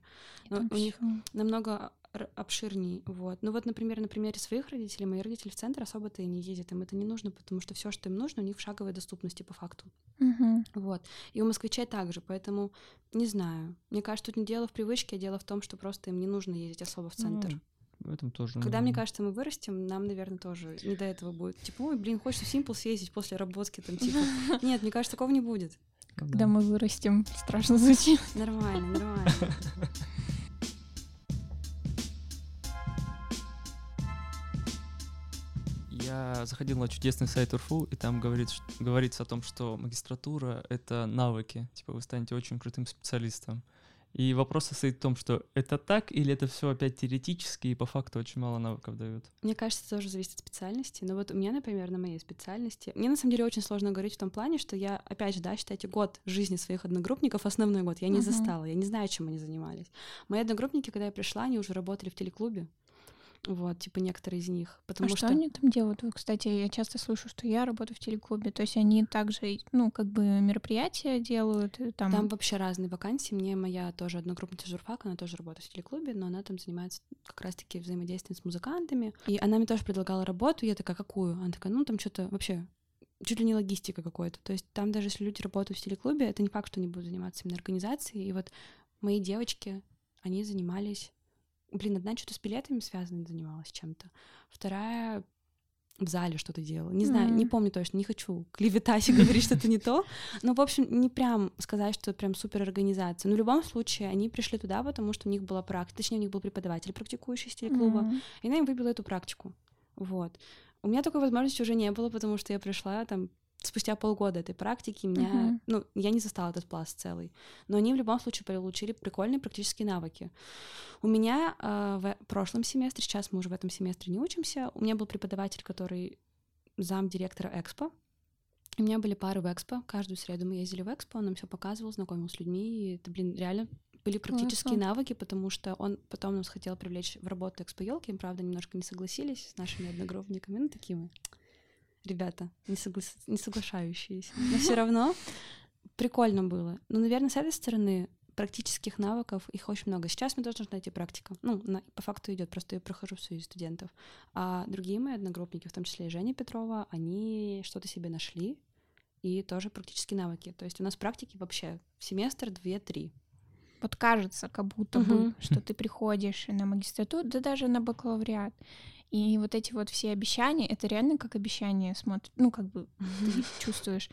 Но у них намного обширней, вот. Ну вот, например, на примере своих родителей, мои родители в центр особо-то и не ездят, им это не нужно, потому что все, что им нужно, у них в шаговой доступности по факту.
Uh-huh.
Вот. И у москвичей также, поэтому не знаю. Мне кажется, тут не дело в привычке, а дело в том, что просто им не нужно ездить особо в центр. Uh-huh
в этом тоже.
Когда, наверное. мне кажется, мы вырастем, нам, наверное, тоже не до этого будет. Типа, ой, блин, хочется в Симпл съездить после работки, там, типа. Нет, мне кажется, такого не будет.
Когда мы вырастем, страшно звучит.
Нормально, нормально.
Я заходил на чудесный сайт УРФУ, и там говорит, говорится о том, что магистратура — это навыки. Типа вы станете очень крутым специалистом. И вопрос состоит в том, что это так или это все опять теоретически и по факту очень мало навыков дают?
Мне кажется, это тоже зависит от специальности. Но вот у меня, например, на моей специальности, мне на самом деле очень сложно говорить в том плане, что я, опять же, да, считайте, год жизни своих одногруппников, основной год, я не uh-huh. застала, я не знаю, чем они занимались. Мои одногруппники, когда я пришла, они уже работали в телеклубе, вот, типа некоторые из них. Потому а
что, что они там делают? Кстати, я часто слышу, что я работаю в телеклубе, то есть они также, ну, как бы мероприятия делают.
Э, там, там вообще разные вакансии. Мне моя тоже одногруппница журфак, она тоже работает в телеклубе, но она там занимается как раз-таки взаимодействием с музыкантами. И она мне тоже предлагала работу, я такая, какую? Она такая, ну, там что-то вообще чуть ли не логистика какой-то. То есть там даже если люди работают в телеклубе, это не факт, что они будут заниматься именно организацией. И вот мои девочки, они занимались Блин, одна что-то с билетами связана занималась чем-то. Вторая в зале что-то делала. Не знаю, mm-hmm. не помню точно, не хочу клеветать и говорить что-то не то. Но, в общем, не прям сказать, что прям супер организация. Но в любом случае, они пришли туда, потому что у них была практика, точнее, у них был преподаватель, практикующий из телеклуба, mm-hmm. и она им выбила эту практику. Вот. У меня такой возможности уже не было, потому что я пришла там спустя полгода этой практики меня, uh-huh. ну, я не застала этот пласт целый, но они в любом случае получили прикольные практические навыки. У меня э, в прошлом семестре, сейчас мы уже в этом семестре не учимся, у меня был преподаватель, который зам директора Экспо. У меня были пары в Экспо, каждую среду мы ездили в Экспо, он нам все показывал, знакомил с людьми, и это, блин, реально были практические Классно. навыки, потому что он потом нас хотел привлечь в работу Экспо Елки, правда, немножко не согласились с нашими одногруппниками, ну, такие мы ребята, не, согла... не соглашающиеся. Но все равно прикольно было. Но, наверное, с этой стороны практических навыков, их очень много. Сейчас мне тоже нужна найти практика. Ну, на, по факту идет, просто я прохожу среди студентов. А другие мои одногруппники, в том числе и Женя Петрова, они что-то себе нашли, и тоже практические навыки. То есть у нас практики вообще в семестр 2-3.
Вот кажется, как будто угу. бы, что ты приходишь на магистратуру, да даже на бакалавриат. И вот эти вот все обещания, это реально как обещание смотрит, ну, как бы ты чувствуешь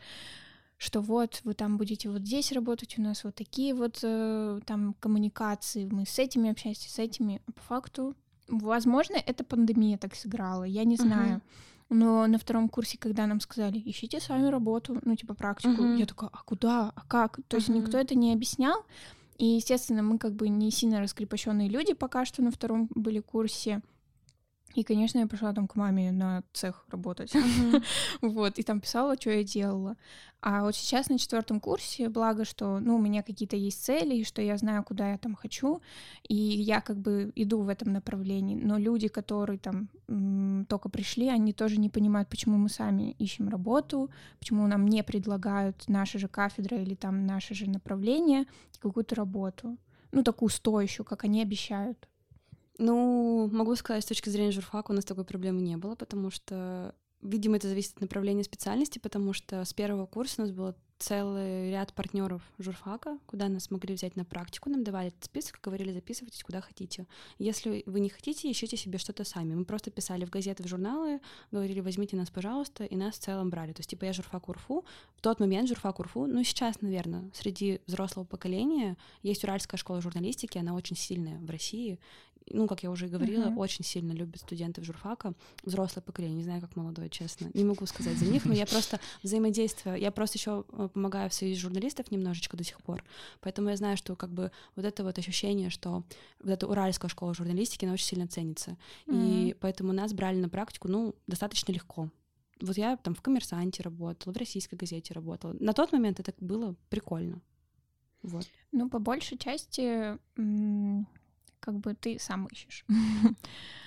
что вот вы там будете вот здесь работать, у нас вот такие вот э, там коммуникации, мы с этими общаемся, с этими. А по факту, возможно, это пандемия так сыграла, я не знаю. Uh-huh. Но на втором курсе, когда нам сказали, ищите сами работу, ну, типа практику, uh-huh. я такая, а куда, а как? То есть никто это не объяснял. И, естественно, мы как бы не сильно раскрепощенные люди пока что на втором были курсе. И, конечно, я пошла там к маме на цех работать. вот, и там писала, что я делала. А вот сейчас на четвертом курсе, благо, что ну, у меня какие-то есть цели, и что я знаю, куда я там хочу, и я как бы иду в этом направлении. Но люди, которые там м- только пришли, они тоже не понимают, почему мы сами ищем работу, почему нам не предлагают наша же кафедра или там наше же направление какую-то работу. Ну, такую стоящую, как они обещают.
Ну, могу сказать, с точки зрения журфака у нас такой проблемы не было, потому что, видимо, это зависит от направления специальности, потому что с первого курса у нас было целый ряд партнеров журфака, куда нас могли взять на практику, нам давали этот список, говорили, записывайтесь куда хотите. Если вы не хотите, ищите себе что-то сами. Мы просто писали в газеты, в журналы, говорили, возьмите нас, пожалуйста, и нас в целом брали. То есть, типа, я журфак УРФУ, в тот момент журфак УРФУ, ну, сейчас, наверное, среди взрослого поколения есть Уральская школа журналистики, она очень сильная в России, ну, как я уже и говорила, uh-huh. очень сильно любят студентов журфака, взрослое поколение, не знаю, как молодое, честно, не могу сказать за них, но я просто взаимодействую, я просто еще э, помогаю в союзе журналистов немножечко до сих пор, поэтому я знаю, что как бы вот это вот ощущение, что вот эта уральская школа журналистики, она очень сильно ценится, uh-huh. и поэтому нас брали на практику, ну, достаточно легко. Вот я там в «Коммерсанте» работала, в «Российской газете» работала. На тот момент это было прикольно. Вот.
Ну, по большей части как бы ты сам ищешь.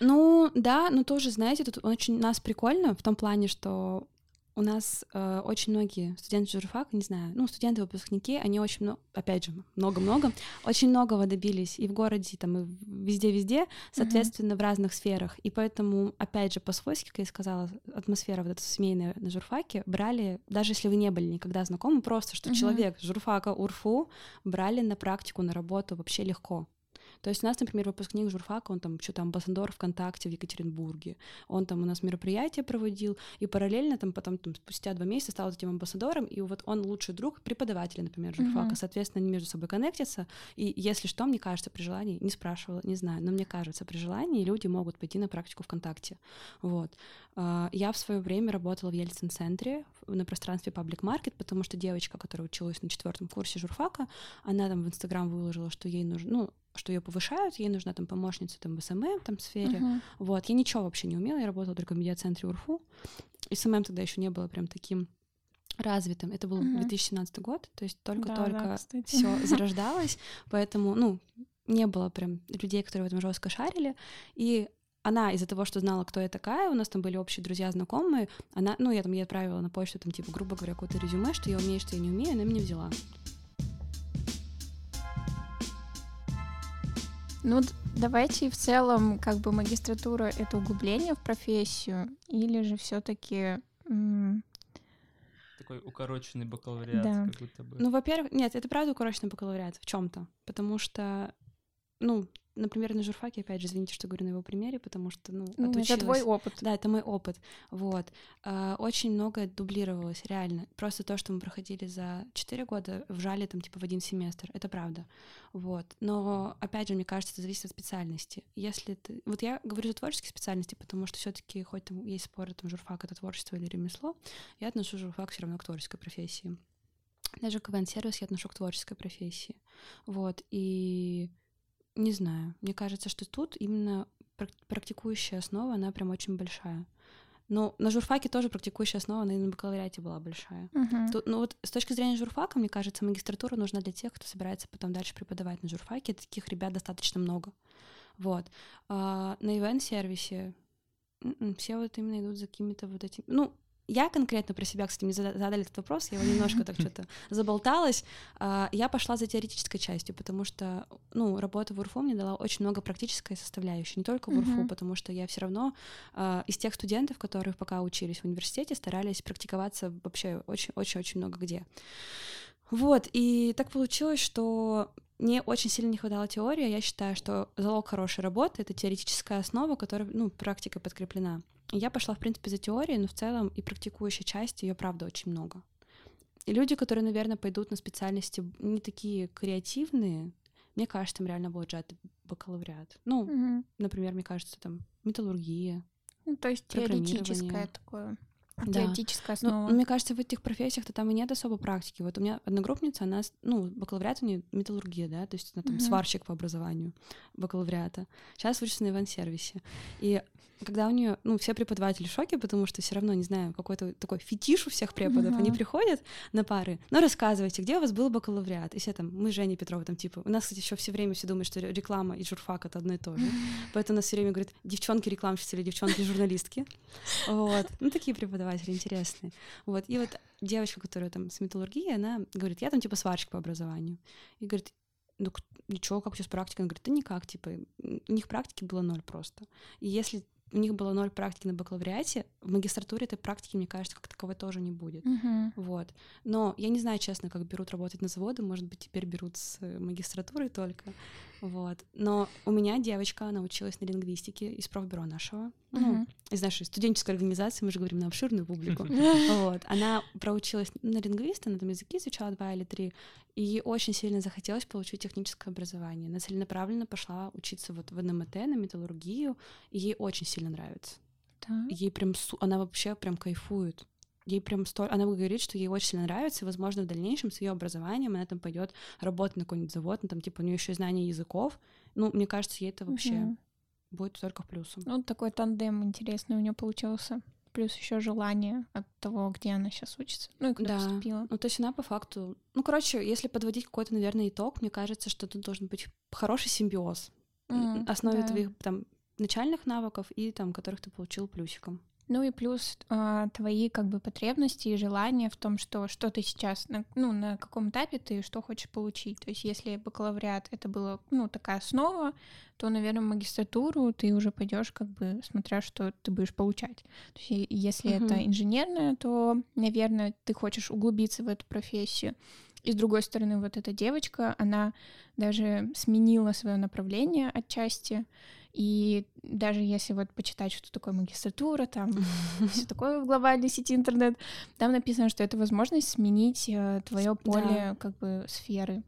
Ну, да, но тоже, знаете, тут очень нас прикольно в том плане, что у нас э, очень многие студенты журфака, не знаю, ну, студенты-выпускники, они очень много, опять же, много-много, очень многого добились и в городе, там, и везде-везде, соответственно, mm-hmm. в разных сферах. И поэтому, опять же, по-свойски, как я сказала, атмосфера вот эта семейная на журфаке брали, даже если вы не были никогда знакомы, просто, что mm-hmm. человек журфака УРФУ брали на практику, на работу вообще легко. То есть у нас, например, выпускник журфака, он там что-то амбассадор ВКонтакте в Екатеринбурге. Он там у нас мероприятия проводил, и параллельно там потом там, спустя два месяца стал этим амбассадором, и вот он лучший друг преподавателя, например, журфака. Mm-hmm. Соответственно, они между собой коннектятся. И если что, мне кажется, при желании, не спрашивала, не знаю, но мне кажется, при желании люди могут пойти на практику ВКонтакте. Вот. А, я в свое время работала в Ельцин-центре на пространстве Public Market, потому что девочка, которая училась на четвертом курсе журфака, она там в Инстаграм выложила, что ей нужно, ну, что ее повышают, ей нужна там помощница там в SMM там сфере. Угу. Вот, я ничего вообще не умела, я работала только в медиацентре УРФУ. И SMM тогда еще не было прям таким развитым. Это был uh-huh. 2017 год, то есть только-только да, все зарождалось, поэтому, ну, не было прям людей, которые в этом жестко шарили. И она из-за того, что знала, кто я такая, у нас там были общие друзья, знакомые, она, ну, я там ей отправила на почту, там, типа, грубо говоря, какое-то резюме, что я умею, что я не умею, она меня взяла.
Ну, давайте в целом, как бы магистратура это углубление в профессию, или же все-таки
такой укороченный бакалавриат, да. как будто бы.
Ну, во-первых, нет, это правда укороченный бакалавриат в чем-то, потому что, ну, например, на журфаке, опять же, извините, что говорю на его примере, потому что, ну,
ну отучилась. Это твой опыт.
Да, это мой опыт, вот. А, очень много дублировалось, реально. Просто то, что мы проходили за 4 года, вжали там, типа, в один семестр, это правда, вот. Но, опять же, мне кажется, это зависит от специальности. Если ты... Вот я говорю за творческие специальности, потому что все таки хоть там есть споры, там, журфак — это творчество или ремесло, я отношу журфак все равно к творческой профессии. Даже КВН-сервис я отношу к творческой профессии. Вот, и не знаю. Мне кажется, что тут именно практикующая основа, она прям очень большая. Но на журфаке тоже практикующая основа, она и на бакалавриате была большая. Uh-huh. Тут, ну вот с точки зрения журфака, мне кажется, магистратура нужна для тех, кто собирается потом дальше преподавать на журфаке. Таких ребят достаточно много. Вот. А на ивент-сервисе м-м, все вот именно идут за какими-то вот этими... Ну, я конкретно про себя, кстати, мне задали этот вопрос, я его немножко так что-то заболталась. А, я пошла за теоретической частью, потому что, ну, работа в УРФУ мне дала очень много практической составляющей, не только в УРФУ, потому что я все равно а, из тех студентов, которые пока учились в университете, старались практиковаться вообще очень-очень-очень много где. Вот, и так получилось, что мне очень сильно не хватало теории. Я считаю, что залог хорошей работы — это теоретическая основа, которая, ну, практикой подкреплена. Я пошла, в принципе, за теорией, но в целом и практикующей части ее, правда, очень много. И люди, которые, наверное, пойдут на специальности не такие креативные, мне кажется, там реально будет сжатый бакалавриат. Ну, угу. например, мне кажется, там металлургия.
Ну, то есть теоретическое такое. Теоретическая да. основа.
Но, мне кажется, в этих профессиях-то там и нет особо практики. Вот у меня одногруппница, она, ну, бакалавриат у нее металлургия, да, то есть она там mm-hmm. сварщик по образованию бакалавриата. Сейчас учится на иван-сервисе. И когда у нее, ну, все преподаватели в шоке, потому что все равно, не знаю, какой-то такой фетиш у всех преподов, uh-huh. они приходят на пары, ну, рассказывайте, где у вас был бакалавриат, и все там, мы Женя Петрова, там, типа, у нас, кстати, еще все время все думают, что реклама и журфак — это одно и то же, поэтому у нас все время говорят, девчонки-рекламщицы или девчонки-журналистки, вот, ну, такие преподаватели интересные, вот, и вот девочка, которая там с металлургией, она говорит, я там, типа, сварщик по образованию, и говорит, ну, ничего, как сейчас практика? Она говорит, да никак, типа, у них практики было ноль просто. И если у них было ноль практики на бакалавриате, в магистратуре этой практики, мне кажется, как таковой тоже не будет. Uh-huh. Вот. Но я не знаю, честно, как берут работать на заводы, может быть, теперь берут с магистратуры только. Вот. Но у меня девочка, она училась на лингвистике из профбюро нашего, uh-huh. ну, из нашей студенческой организации, мы же говорим на обширную публику. Вот. Она проучилась на лингвиста, она там языки изучала два или три, и ей очень сильно захотелось получить техническое образование. Она целенаправленно пошла учиться вот в НМТ, на металлургию, и ей очень сильно нравится. Да. Ей прям, она вообще прям кайфует ей прям столь... Она говорит, что ей очень сильно нравится, и, возможно, в дальнейшем с ее образованием она там пойдет работать на какой-нибудь завод, ну, там, типа, у нее еще знание языков. Ну, мне кажется, ей это вообще угу. будет только плюсом.
Ну, такой тандем интересный у нее получился. Плюс еще желание от того, где она сейчас учится. Ну и куда да. поступила.
Ну, то есть она по факту. Ну, короче, если подводить какой-то, наверное, итог, мне кажется, что тут должен быть хороший симбиоз. Mm, основе да. твоих там начальных навыков и там, которых ты получил плюсиком.
Ну и плюс э, твои как бы потребности и желания в том, что что ты сейчас, на, ну, на каком этапе ты что хочешь получить. То есть если бакалавриат это была, ну, такая основа, то, наверное, магистратуру ты уже пойдешь как бы смотря, что ты будешь получать. То есть если uh-huh. это инженерная, то, наверное, ты хочешь углубиться в эту профессию. И с другой стороны, вот эта девочка, она даже сменила свое направление отчасти, и даже если вот почитать, что такое магистратура, там все такое в глобальной сети интернет, там написано, что это возможность сменить э, твое поле как бы сферы.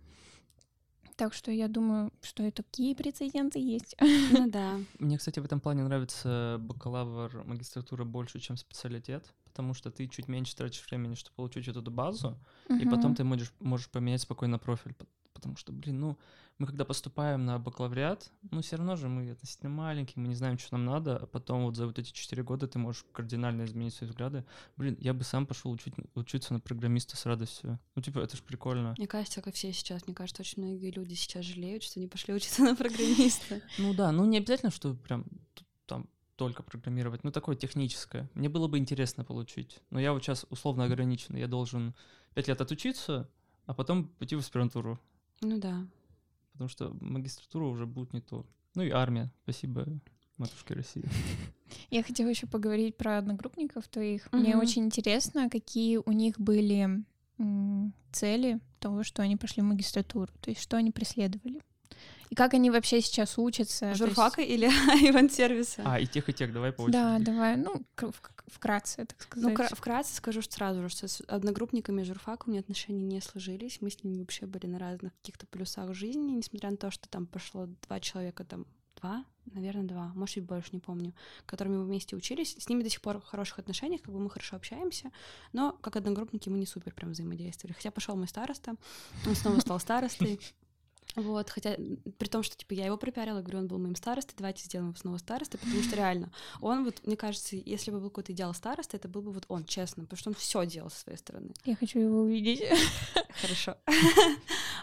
Так что я думаю, что и такие прецеденты есть.
Ну да.
Мне, кстати, в этом плане нравится бакалавр, магистратура больше, чем специалитет, потому что ты чуть меньше тратишь времени, чтобы получить эту базу, uh-huh. и потом ты можешь, можешь поменять спокойно профиль, потому что, блин, ну, мы когда поступаем на бакалавриат, ну, все равно же мы относительно маленькие, мы не знаем, что нам надо, а потом вот за вот эти четыре года ты можешь кардинально изменить свои взгляды. Блин, я бы сам пошел учить, учиться на программиста с радостью. Ну, типа, это же прикольно.
Мне кажется, как все сейчас, мне кажется, очень многие люди сейчас жалеют, что не пошли учиться на программиста.
Ну да, ну не обязательно, что прям там только программировать, ну такое техническое. Мне было бы интересно получить. Но я вот сейчас условно ограничен. Я должен пять лет отучиться, а потом пойти в аспирантуру.
Ну да
потому что магистратура уже будет не то. Ну и армия. Спасибо, матушке России.
Я хотела еще поговорить про одногруппников твоих. Угу. Мне очень интересно, какие у них были цели того, что они пошли в магистратуру, то есть что они преследовали. И как они вообще сейчас учатся?
Журфака есть... или ивент-сервиса?
А, и тех, и тех, давай по очереди.
Да, давай, ну, вкратце, так ну, сказать.
Ну, вкратце скажу что сразу же, что с одногруппниками журфака у меня отношения не сложились, мы с ними вообще были на разных каких-то плюсах жизни, несмотря на то, что там пошло два человека, там, два, наверное, два, может быть, больше, не помню, которыми мы вместе учились. С ними до сих пор в хороших отношениях, как бы мы хорошо общаемся, но как одногруппники мы не супер прям взаимодействовали. Хотя пошел мой староста, он снова стал старостой, Вот, хотя, при том, что, типа, я его пропиарила, говорю, он был моим старостой, давайте сделаем его снова старостой, потому что реально, он вот, мне кажется, если бы был какой-то идеал староста, это был бы вот он, честно, потому что он все делал со своей стороны.
Я хочу его увидеть.
Хорошо.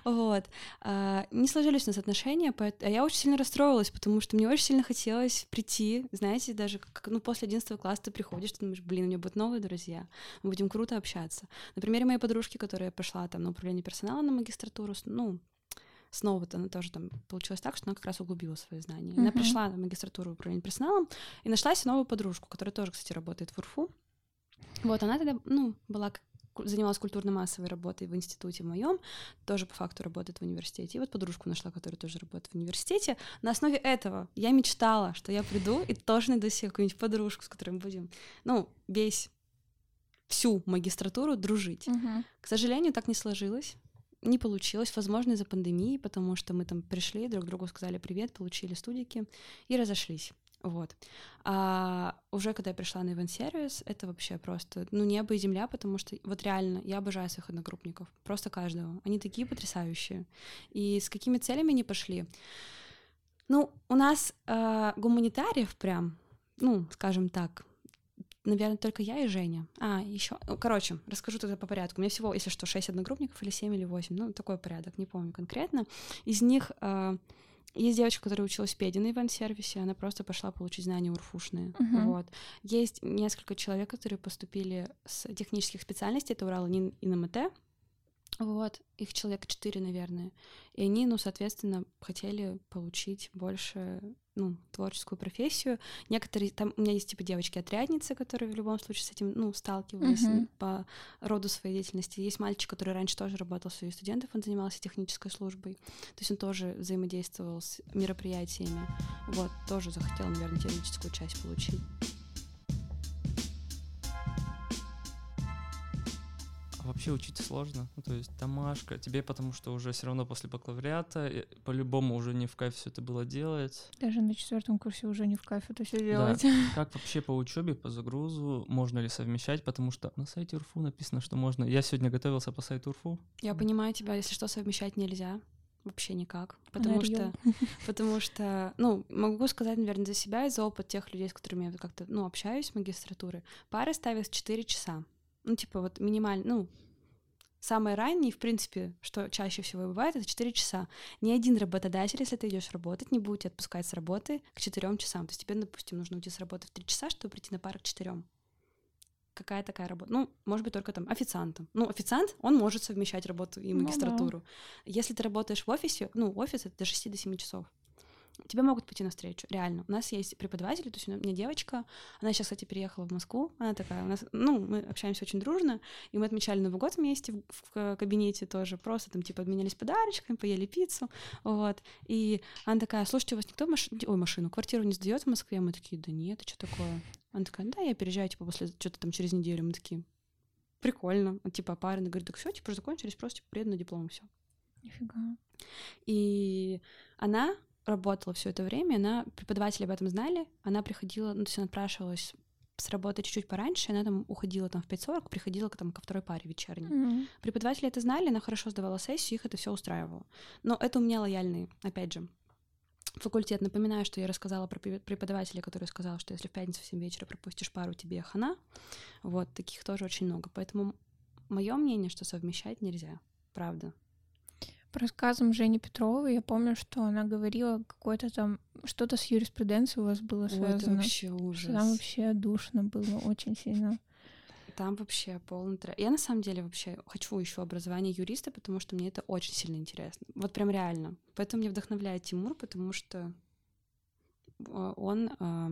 Вот. А, не сложились у нас отношения, а я очень сильно расстроилась, потому что мне очень сильно хотелось прийти, знаете, даже как, ну, после 11 класса ты приходишь, ты думаешь, блин, у меня будут новые друзья, мы будем круто общаться. На примере моей подружки, которая пошла там на управление персонала на магистратуру, ну, снова-то она тоже там получилось так, что она как раз углубила свои знания. Uh-huh. Она пришла на магистратуру управления персоналом и нашла себе новую подружку, которая тоже, кстати, работает в УРФУ. Вот, она тогда, ну, была занималась культурно-массовой работой в институте моем, тоже по факту работает в университете. И вот подружку нашла, которая тоже работает в университете. На основе этого я мечтала, что я приду и тоже найду себе какую-нибудь подружку, с которой мы будем, ну, весь всю магистратуру дружить. Угу. К сожалению, так не сложилось не получилось, возможно, из-за пандемии, потому что мы там пришли, друг другу сказали привет, получили студики и разошлись. Вот. А уже когда я пришла на ивент-сервис, это вообще просто, ну, небо и земля, потому что вот реально я обожаю своих одногруппников, просто каждого. Они такие потрясающие. И с какими целями они пошли? Ну, у нас э, гуманитариев прям, ну, скажем так, наверное, только я и Женя. А, еще, ну, короче, расскажу тогда по порядку. У меня всего, если что, 6 одногруппников или 7 или 8, ну, такой порядок, не помню конкретно. Из них э, есть девочка, которая училась в Педе на ивент-сервисе, она просто пошла получить знания урфушные. Uh-huh. Вот. Есть несколько человек, которые поступили с технических специальностей, это Урал и НМТ, вот, их человек четыре, наверное. И они, ну, соответственно, хотели получить больше, ну, творческую профессию. Некоторые, там у меня есть типа девочки-отрядницы, которые в любом случае с этим, ну, сталкивались uh-huh. по роду своей деятельности. Есть мальчик, который раньше тоже работал среди студентов, он занимался технической службой. То есть он тоже взаимодействовал с мероприятиями. Вот, тоже захотел, наверное, теоретическую часть получить.
А вообще учиться сложно. Ну, то есть домашка, тебе потому что уже все равно после бакалавриата по-любому уже не в кайф все это было делать.
Даже на четвертом курсе уже не в кайф это все делать.
Да. Как вообще по учебе, по загрузу, можно ли совмещать? Потому что на сайте УРФУ написано, что можно. Я сегодня готовился по сайту УРФУ.
Я понимаю тебя, если что, совмещать нельзя. Вообще никак. Потому Дарью. что, потому что, ну, могу сказать, наверное, за себя и за опыт тех людей, с которыми я как-то, ну, общаюсь в магистратуре. Пары ставят 4 часа. Ну, типа вот минимально, ну, самое раннее, в принципе, что чаще всего бывает, это 4 часа. Ни один работодатель, если ты идешь работать, не будет тебя отпускать с работы к 4 часам. То есть тебе, допустим, нужно уйти с работы в 3 часа, чтобы прийти на пару к 4 какая такая работа. Ну, может быть, только там официантом. Ну, официант, он может совмещать работу и магистратуру. Ну, да. Если ты работаешь в офисе, ну, офис это до 6 до 7 часов тебе могут пойти навстречу, реально. У нас есть преподаватели, то есть у меня девочка, она сейчас, кстати, переехала в Москву, она такая, у нас, ну, мы общаемся очень дружно, и мы отмечали Новый год вместе в, в кабинете тоже, просто там, типа, обменялись подарочками, поели пиццу, вот, и она такая, слушайте, у вас никто маш... Ой, машину, квартиру не сдает в Москве? Мы такие, да нет, а что такое? Она такая, да, я переезжаю, типа, после, что-то там через неделю, мы такие, прикольно, типа, пара, она говорит, так все, типа, закончились, просто, типа, приеду на диплом, все.
Нифига.
И она работала все это время, она, преподаватели об этом знали, она приходила, ну, то есть она отпрашивалась с работы чуть-чуть пораньше, она там уходила там в 5.40, приходила там, ко второй паре вечерней. Mm-hmm. Преподаватели это знали, она хорошо сдавала сессию, их это все устраивало. Но это у меня лояльный, опять же, факультет. Напоминаю, что я рассказала про преподавателя, который сказал, что если в пятницу в 7 вечера пропустишь пару, тебе хана. Вот, таких тоже очень много. Поэтому мое мнение, что совмещать нельзя. Правда.
По рассказам Жени Петровой я помню, что она говорила какое-то там что-то с юриспруденцией у вас было связано. Ой, это
вообще ужас.
Там вообще душно было очень сильно.
Там вообще полный трэш. Я на самом деле вообще хочу еще образование юриста, потому что мне это очень сильно интересно. Вот прям реально. Поэтому меня вдохновляет Тимур, потому что а, он а,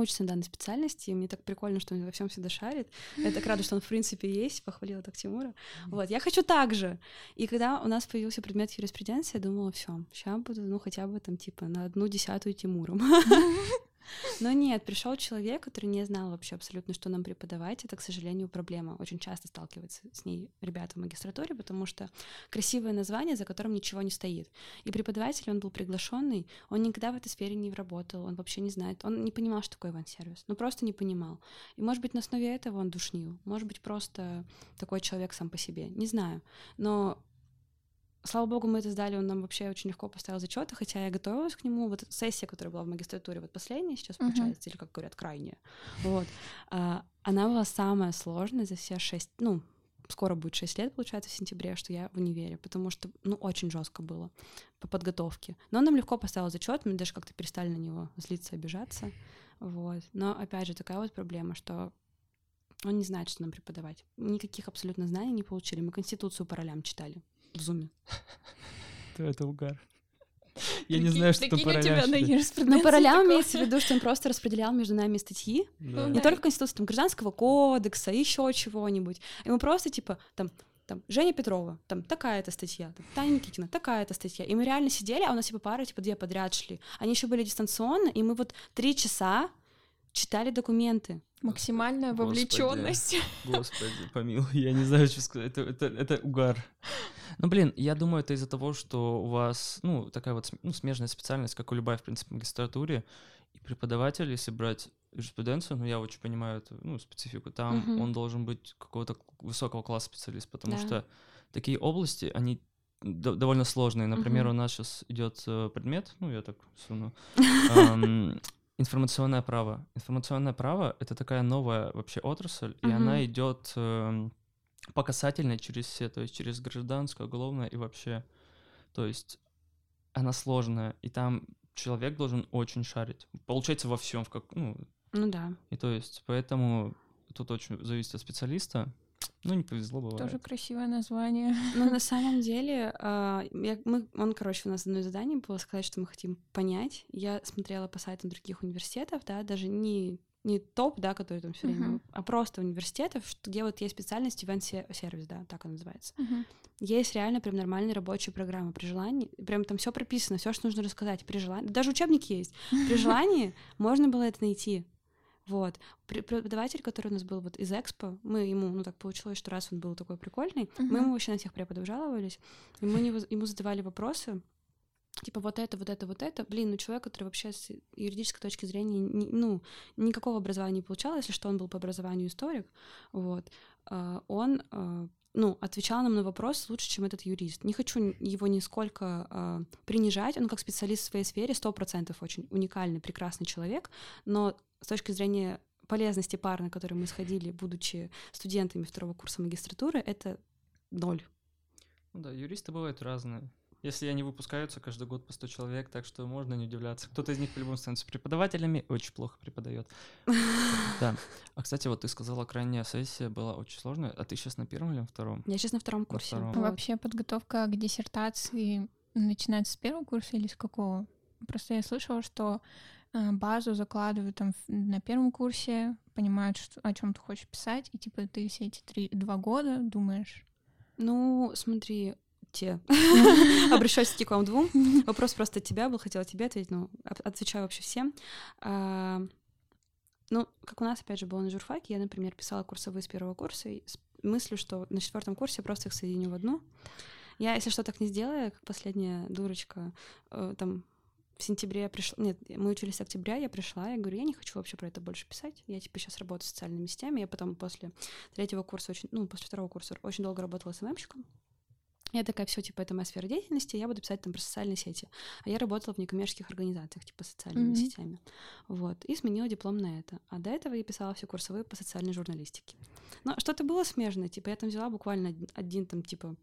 учится на данной специальности, и мне так прикольно, что он во всем всегда шарит. Я так рада, что он в принципе есть, похвалила так Тимура. Вот, я хочу так же. И когда у нас появился предмет юриспруденции, я думала, все, сейчас буду, ну, хотя бы там, типа, на одну десятую Тимуром. Но нет, пришел человек, который не знал вообще абсолютно, что нам преподавать. Это, к сожалению, проблема. Очень часто сталкиваются с ней ребята в магистратуре, потому что красивое название, за которым ничего не стоит. И преподаватель, он был приглашенный, он никогда в этой сфере не работал, он вообще не знает, он не понимал, что такое иван-сервис. Ну, просто не понимал. И, может быть, на основе этого он душнил. Может быть, просто такой человек сам по себе. Не знаю. Но Слава богу, мы это сдали, он нам вообще очень легко поставил зачеты, хотя я готовилась к нему. Вот сессия, которая была в магистратуре, вот последняя сейчас uh-huh. получается, или, как говорят, крайняя, вот, а, она была самая сложная за все шесть, ну, скоро будет шесть лет, получается, в сентябре, что я в универе, потому что, ну, очень жестко было по подготовке. Но он нам легко поставил зачет, мы даже как-то перестали на него злиться, обижаться, вот. Но, опять же, такая вот проблема, что он не знает, что нам преподавать. Никаких абсолютно знаний не получили. Мы Конституцию по ролям читали в зуме.
Это угар. Я не знаю, что там.
Ну, по ролям имеется в виду, что он просто распределял между нами статьи. Не только Конституции, там, Гражданского кодекса, еще чего-нибудь. И мы просто, типа, там, там, Женя Петрова, там, такая-то статья, там, Таня Никитина, такая-то статья. И мы реально сидели, а у нас, типа, пары, типа, две подряд шли. Они еще были дистанционно, и мы вот три часа читали документы.
Максимальная вовлеченность.
Господи, помилуй, я не знаю, что сказать. Это, это, это угар. Ну, блин, я думаю, это из-за того, что у вас, ну, такая вот ну, смежная специальность, как у любая, в принципе, магистратуре, и преподаватель, если брать юриспруденцию, ну, я очень понимаю эту, ну, специфику, там угу. он должен быть какого-то высокого класса специалист, потому да. что такие области, они довольно сложные. Например, угу. у нас сейчас идет э, предмет, ну, я так суну, Информационное право. Информационное право — это такая новая вообще отрасль, uh-huh. и она идет э, по касательной через все, то есть через гражданское, уголовное и вообще. То есть она сложная, и там человек должен очень шарить. Получается во всем, в как, ну,
ну да.
И то есть поэтому тут очень зависит от специалиста. Ну, не повезло, бывает.
Тоже красивое название.
Ну, на самом деле, э, я, мы, он, короче, у нас одно задание было сказать, что мы хотим понять. Я смотрела по сайтам других университетов, да, даже не не топ, да, который там все время, uh-huh. а просто университетов, где вот есть специальность ивент-сервис, да, так он называется. Uh-huh. Есть реально прям нормальные рабочие программы при желании, прям там все прописано, все, что нужно рассказать при желании, даже учебник есть. При желании можно было это найти. Вот. Преподаватель, который у нас был вот из Экспо, мы ему, ну так получилось, что раз он был такой прикольный, uh-huh. мы ему вообще на всех преподов жаловались, и мы него, ему задавали вопросы, типа вот это, вот это, вот это. Блин, ну человек, который вообще с юридической точки зрения, не, ну, никакого образования не получал, если что, он был по образованию историк, вот, а, он а, ну, отвечал нам на вопрос лучше, чем этот юрист. Не хочу его нисколько э, принижать, он как специалист в своей сфере сто процентов очень уникальный, прекрасный человек, но с точки зрения полезности пар, на которые мы сходили, будучи студентами второго курса магистратуры, это ноль.
Ну да, юристы бывают разные. Если они выпускаются каждый год по 100 человек, так что можно не удивляться. Кто-то из них по-любому становится преподавателями, очень плохо преподает. Да. А, кстати, вот ты сказала, крайняя сессия была очень сложная. А ты сейчас на первом или на втором?
Я сейчас на втором курсе. На
втором. Вообще подготовка к диссертации начинается с первого курса или с какого? Просто я слышала, что Э, базу закладывают там на первом курсе, понимают, что, о чем ты хочешь писать, и типа ты все эти три, два года думаешь.
Ну, смотри, те. Обращаюсь к вам двум. Вопрос просто от тебя был, хотела тебе ответить, но отвечаю вообще всем. А, ну, как у нас, опять же, было на журфаке, я, например, писала курсовые с первого курса с мыслью, что на четвертом курсе просто их соединю в одну. Я, если что, так не сделаю, как последняя дурочка, э, там в сентябре я пришла, нет, мы учились с октября, я пришла, я говорю, я не хочу вообще про это больше писать, я типа сейчас работаю с социальными сетями, я потом после третьего курса очень, ну, после второго курса очень долго работала с ММщиком, я такая, все, типа, это моя сфера деятельности, я буду писать там про социальные сети. А я работала в некоммерческих организациях, типа, социальными mm-hmm. сетями. Вот. И сменила диплом на это. А до этого я писала все курсовые по социальной журналистике. Но что-то было смежное. Типа, я там взяла буквально один, один там, типа,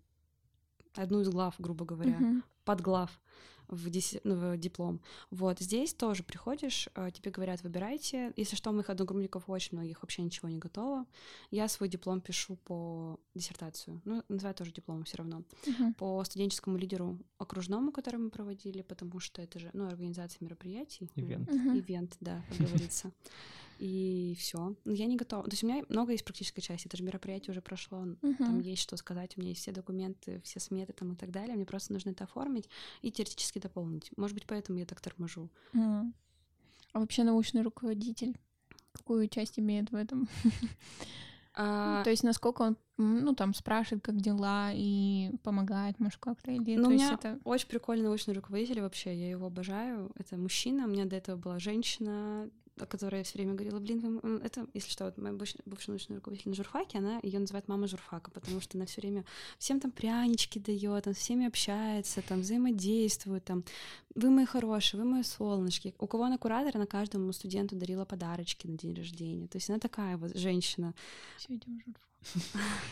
одну из глав, грубо говоря, mm-hmm. подглав в, дис... ну, в диплом. Вот здесь тоже приходишь, э, тебе говорят, выбирайте. Если что, у моих одногруппников очень многих вообще ничего не готово. Я свой диплом пишу по диссертацию, ну, называю тоже диплом все равно, uh-huh. по студенческому лидеру окружному, который мы проводили, потому что это же, ну, организация мероприятий.
Ивент.
Uh-huh. Ивент, да, как говорится и все. Но я не готова. То есть у меня много есть практической части. Это же мероприятие уже прошло. Uh-huh. Там есть что сказать. У меня есть все документы, все сметы там и так далее. Мне просто нужно это оформить и теоретически дополнить. Может быть, поэтому я так торможу.
Uh-huh. А вообще научный руководитель какую часть имеет в этом? А... То есть насколько он, ну, там, спрашивает, как дела, и помогает, может, как-то, или...
Ну,
у
меня
это...
очень прикольный научный руководитель вообще, я его обожаю. Это мужчина, у меня до этого была женщина, о которой я все время говорила, блин, это, если что, вот моя бывшая, бывшая научная руководитель на журфаке, она ее называет мама журфака, потому что она все время всем там прянички дает, там, всеми общается, там взаимодействует, там, вы мои хорошие, вы мои солнышки. У кого она куратор, она каждому студенту дарила подарочки на день рождения. То есть она такая вот женщина.
Все идем журфак.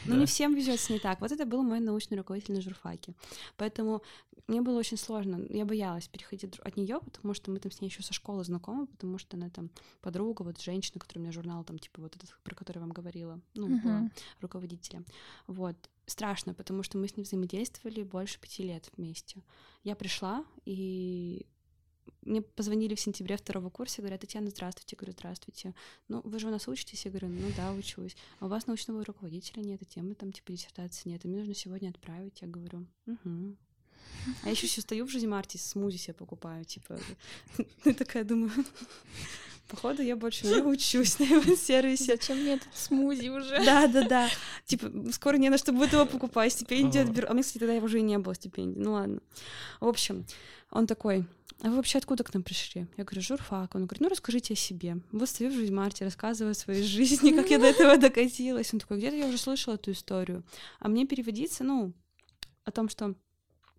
Ну, не всем везет с ней так. Вот это был мой научный руководитель на журфаке. Поэтому мне было очень сложно. Я боялась переходить от нее, потому что мы там с ней еще со школы знакомы, потому что она там подруга, вот женщина, которая у меня журнал, там, типа, вот этот, про который я вам говорила, ну, uh-huh. руководителя. Вот. Страшно, потому что мы с ней взаимодействовали больше пяти лет вместе. Я пришла, и мне позвонили в сентябре второго курса, говорят, Татьяна, здравствуйте. Я говорю, здравствуйте. Ну, вы же у нас учитесь? Я говорю, ну да, учусь. А у вас научного руководителя нет, и темы там, типа, диссертации нет, и мне нужно сегодня отправить. Я говорю, угу. А я еще стою в Жизни Марте, смузи себе покупаю, типа. Я такая думаю, Походу, я больше не учусь на его сервисе.
Зачем мне этот смузи уже?
Да, да, да. Типа, скоро не на что будет его покупать, стипендию отберу. А мне, кстати, тогда его уже и не было стипендии. Ну ладно. В общем, он такой, а вы вообще откуда к нам пришли? Я говорю, журфак. Он говорит, ну расскажите о себе. Вот стою в жизнь Марте, рассказываю о своей жизни, как я до этого докатилась. Он такой, где-то я уже слышала эту историю. А мне переводиться, ну, о том, что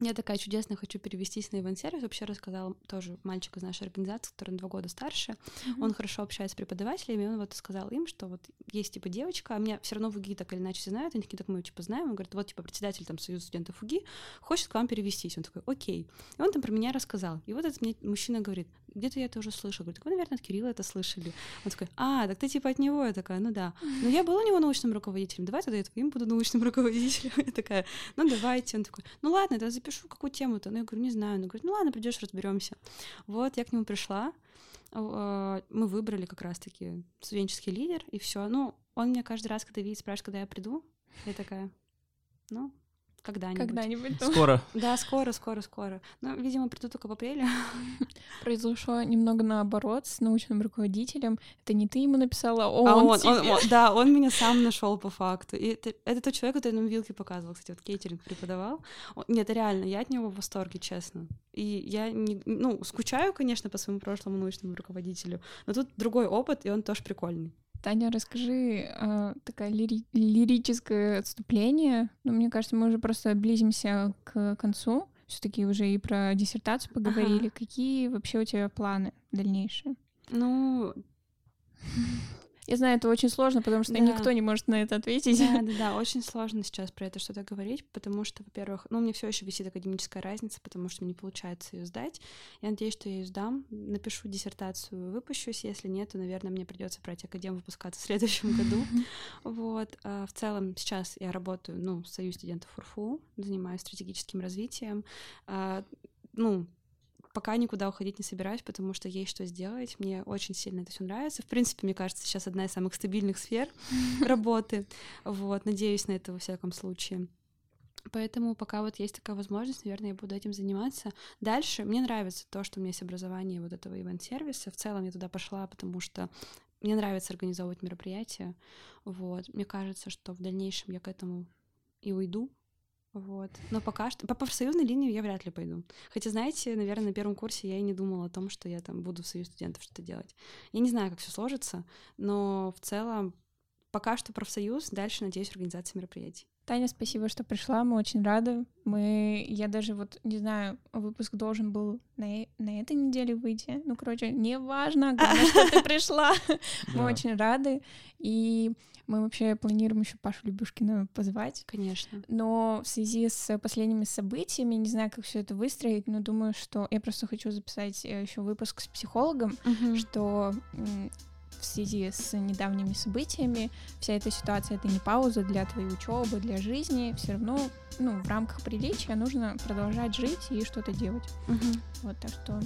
я такая чудесная, хочу перевестись на ивент-сервис. Вообще рассказал тоже мальчик из нашей организации, который на два года старше. Mm-hmm. Он хорошо общается с преподавателями, он вот сказал им, что вот есть типа девочка, а меня все равно в УГИ так или иначе знают, они такие, так мы типа знаем. Он говорит, вот типа председатель там Союза студентов УГИ хочет к вам перевестись. Он такой, окей. И он там про меня рассказал. И вот этот мне мужчина говорит, где-то я это уже слышала. Говорит, вы, наверное, от Кирилла это слышали. Он такой, а, так ты типа от него. Я такая, ну да. Но я была у него научным руководителем. Давай тогда я твоим буду научным руководителем. Я такая, ну давайте. Он такой, ну ладно, я запишу какую тему-то. Ну я говорю, не знаю. Он говорит, ну ладно, придешь, разберемся. Вот, я к нему пришла. А, мы выбрали как раз-таки студенческий лидер, и все. Ну, он меня каждый раз, когда видит, спрашивает, когда я приду. Я такая, ну, когда-нибудь.
Когда-нибудь.
Скоро.
Да, скоро, скоро, скоро. Ну, видимо, приду только в апреле.
Произошло немного наоборот с научным руководителем. Это не ты ему написала, а он,
а он,
тебе.
он, он Да, он меня сам нашел по факту. И это, это тот человек, который нам вилки показывал, кстати, вот кейтеринг преподавал. Он, нет, реально, я от него в восторге, честно. И я не, ну, скучаю, конечно, по своему прошлому научному руководителю, но тут другой опыт, и он тоже прикольный.
Таня, расскажи, э, такое лири- лирическое отступление. Ну, мне кажется, мы уже просто близимся к концу. Все-таки уже и про диссертацию поговорили. Ага. Какие вообще у тебя планы дальнейшие?
Ну,
я знаю, это очень сложно, потому что да. никто не может на это ответить.
Да, да, да, очень сложно сейчас про это что-то говорить, потому что, во-первых, ну, мне все еще висит академическая разница, потому что мне не получается ее сдать. Я надеюсь, что я ее сдам, напишу диссертацию, выпущусь. Если нет, то, наверное, мне придется брать академ выпускаться в следующем году. Вот. А в целом сейчас я работаю, ну, в Союз студентов УРФУ, занимаюсь стратегическим развитием. А, ну, пока никуда уходить не собираюсь, потому что есть что сделать. Мне очень сильно это все нравится. В принципе, мне кажется, сейчас одна из самых стабильных сфер работы. Вот, надеюсь на это во всяком случае. Поэтому пока вот есть такая возможность, наверное, я буду этим заниматься. Дальше мне нравится то, что у меня есть образование вот этого ивент-сервиса. В целом я туда пошла, потому что мне нравится организовывать мероприятия. Вот. Мне кажется, что в дальнейшем я к этому и уйду, вот. Но пока что по профсоюзной линии я вряд ли пойду. Хотя, знаете, наверное, на первом курсе я и не думала о том, что я там буду в союз студентов что-то делать. Я не знаю, как все сложится, но в целом пока что профсоюз, дальше, надеюсь, организация мероприятий.
Таня, спасибо, что пришла, мы очень рады. Мы, я даже вот, не знаю, выпуск должен был на, на этой неделе выйти. Ну, короче, неважно, главное, что ты пришла. Мы очень рады. И мы вообще планируем еще Пашу Любушкина позвать.
Конечно.
Но в связи с последними событиями, не знаю, как все это выстроить, но думаю, что я просто хочу записать э, еще выпуск с психологом, что в связи с недавними событиями вся эта ситуация это не пауза для твоей учебы, для жизни, все равно ну, в рамках приличия нужно продолжать жить и что-то делать. Угу. Вот, так что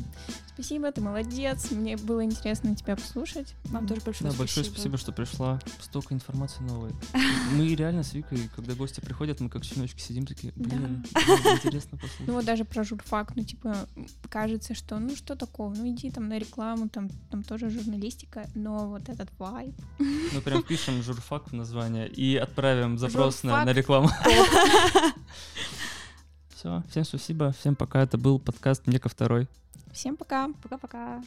спасибо, ты молодец, мне было интересно тебя послушать.
Вам тоже большое
да,
спасибо.
большое спасибо, что пришла. Столько информации новой. Мы реально с Викой, когда гости приходят, мы как щеночки сидим такие, блин, интересно послушать.
Ну вот даже про журфак, ну типа кажется, что ну что такого, ну иди там на рекламу, там, там тоже журналистика, но вот этот вайб.
Мы прям пишем журфак в название и отправим запрос на, на рекламу. Все, всем спасибо, всем пока. Это был подкаст Нека второй.
Всем пока.
Пока-пока.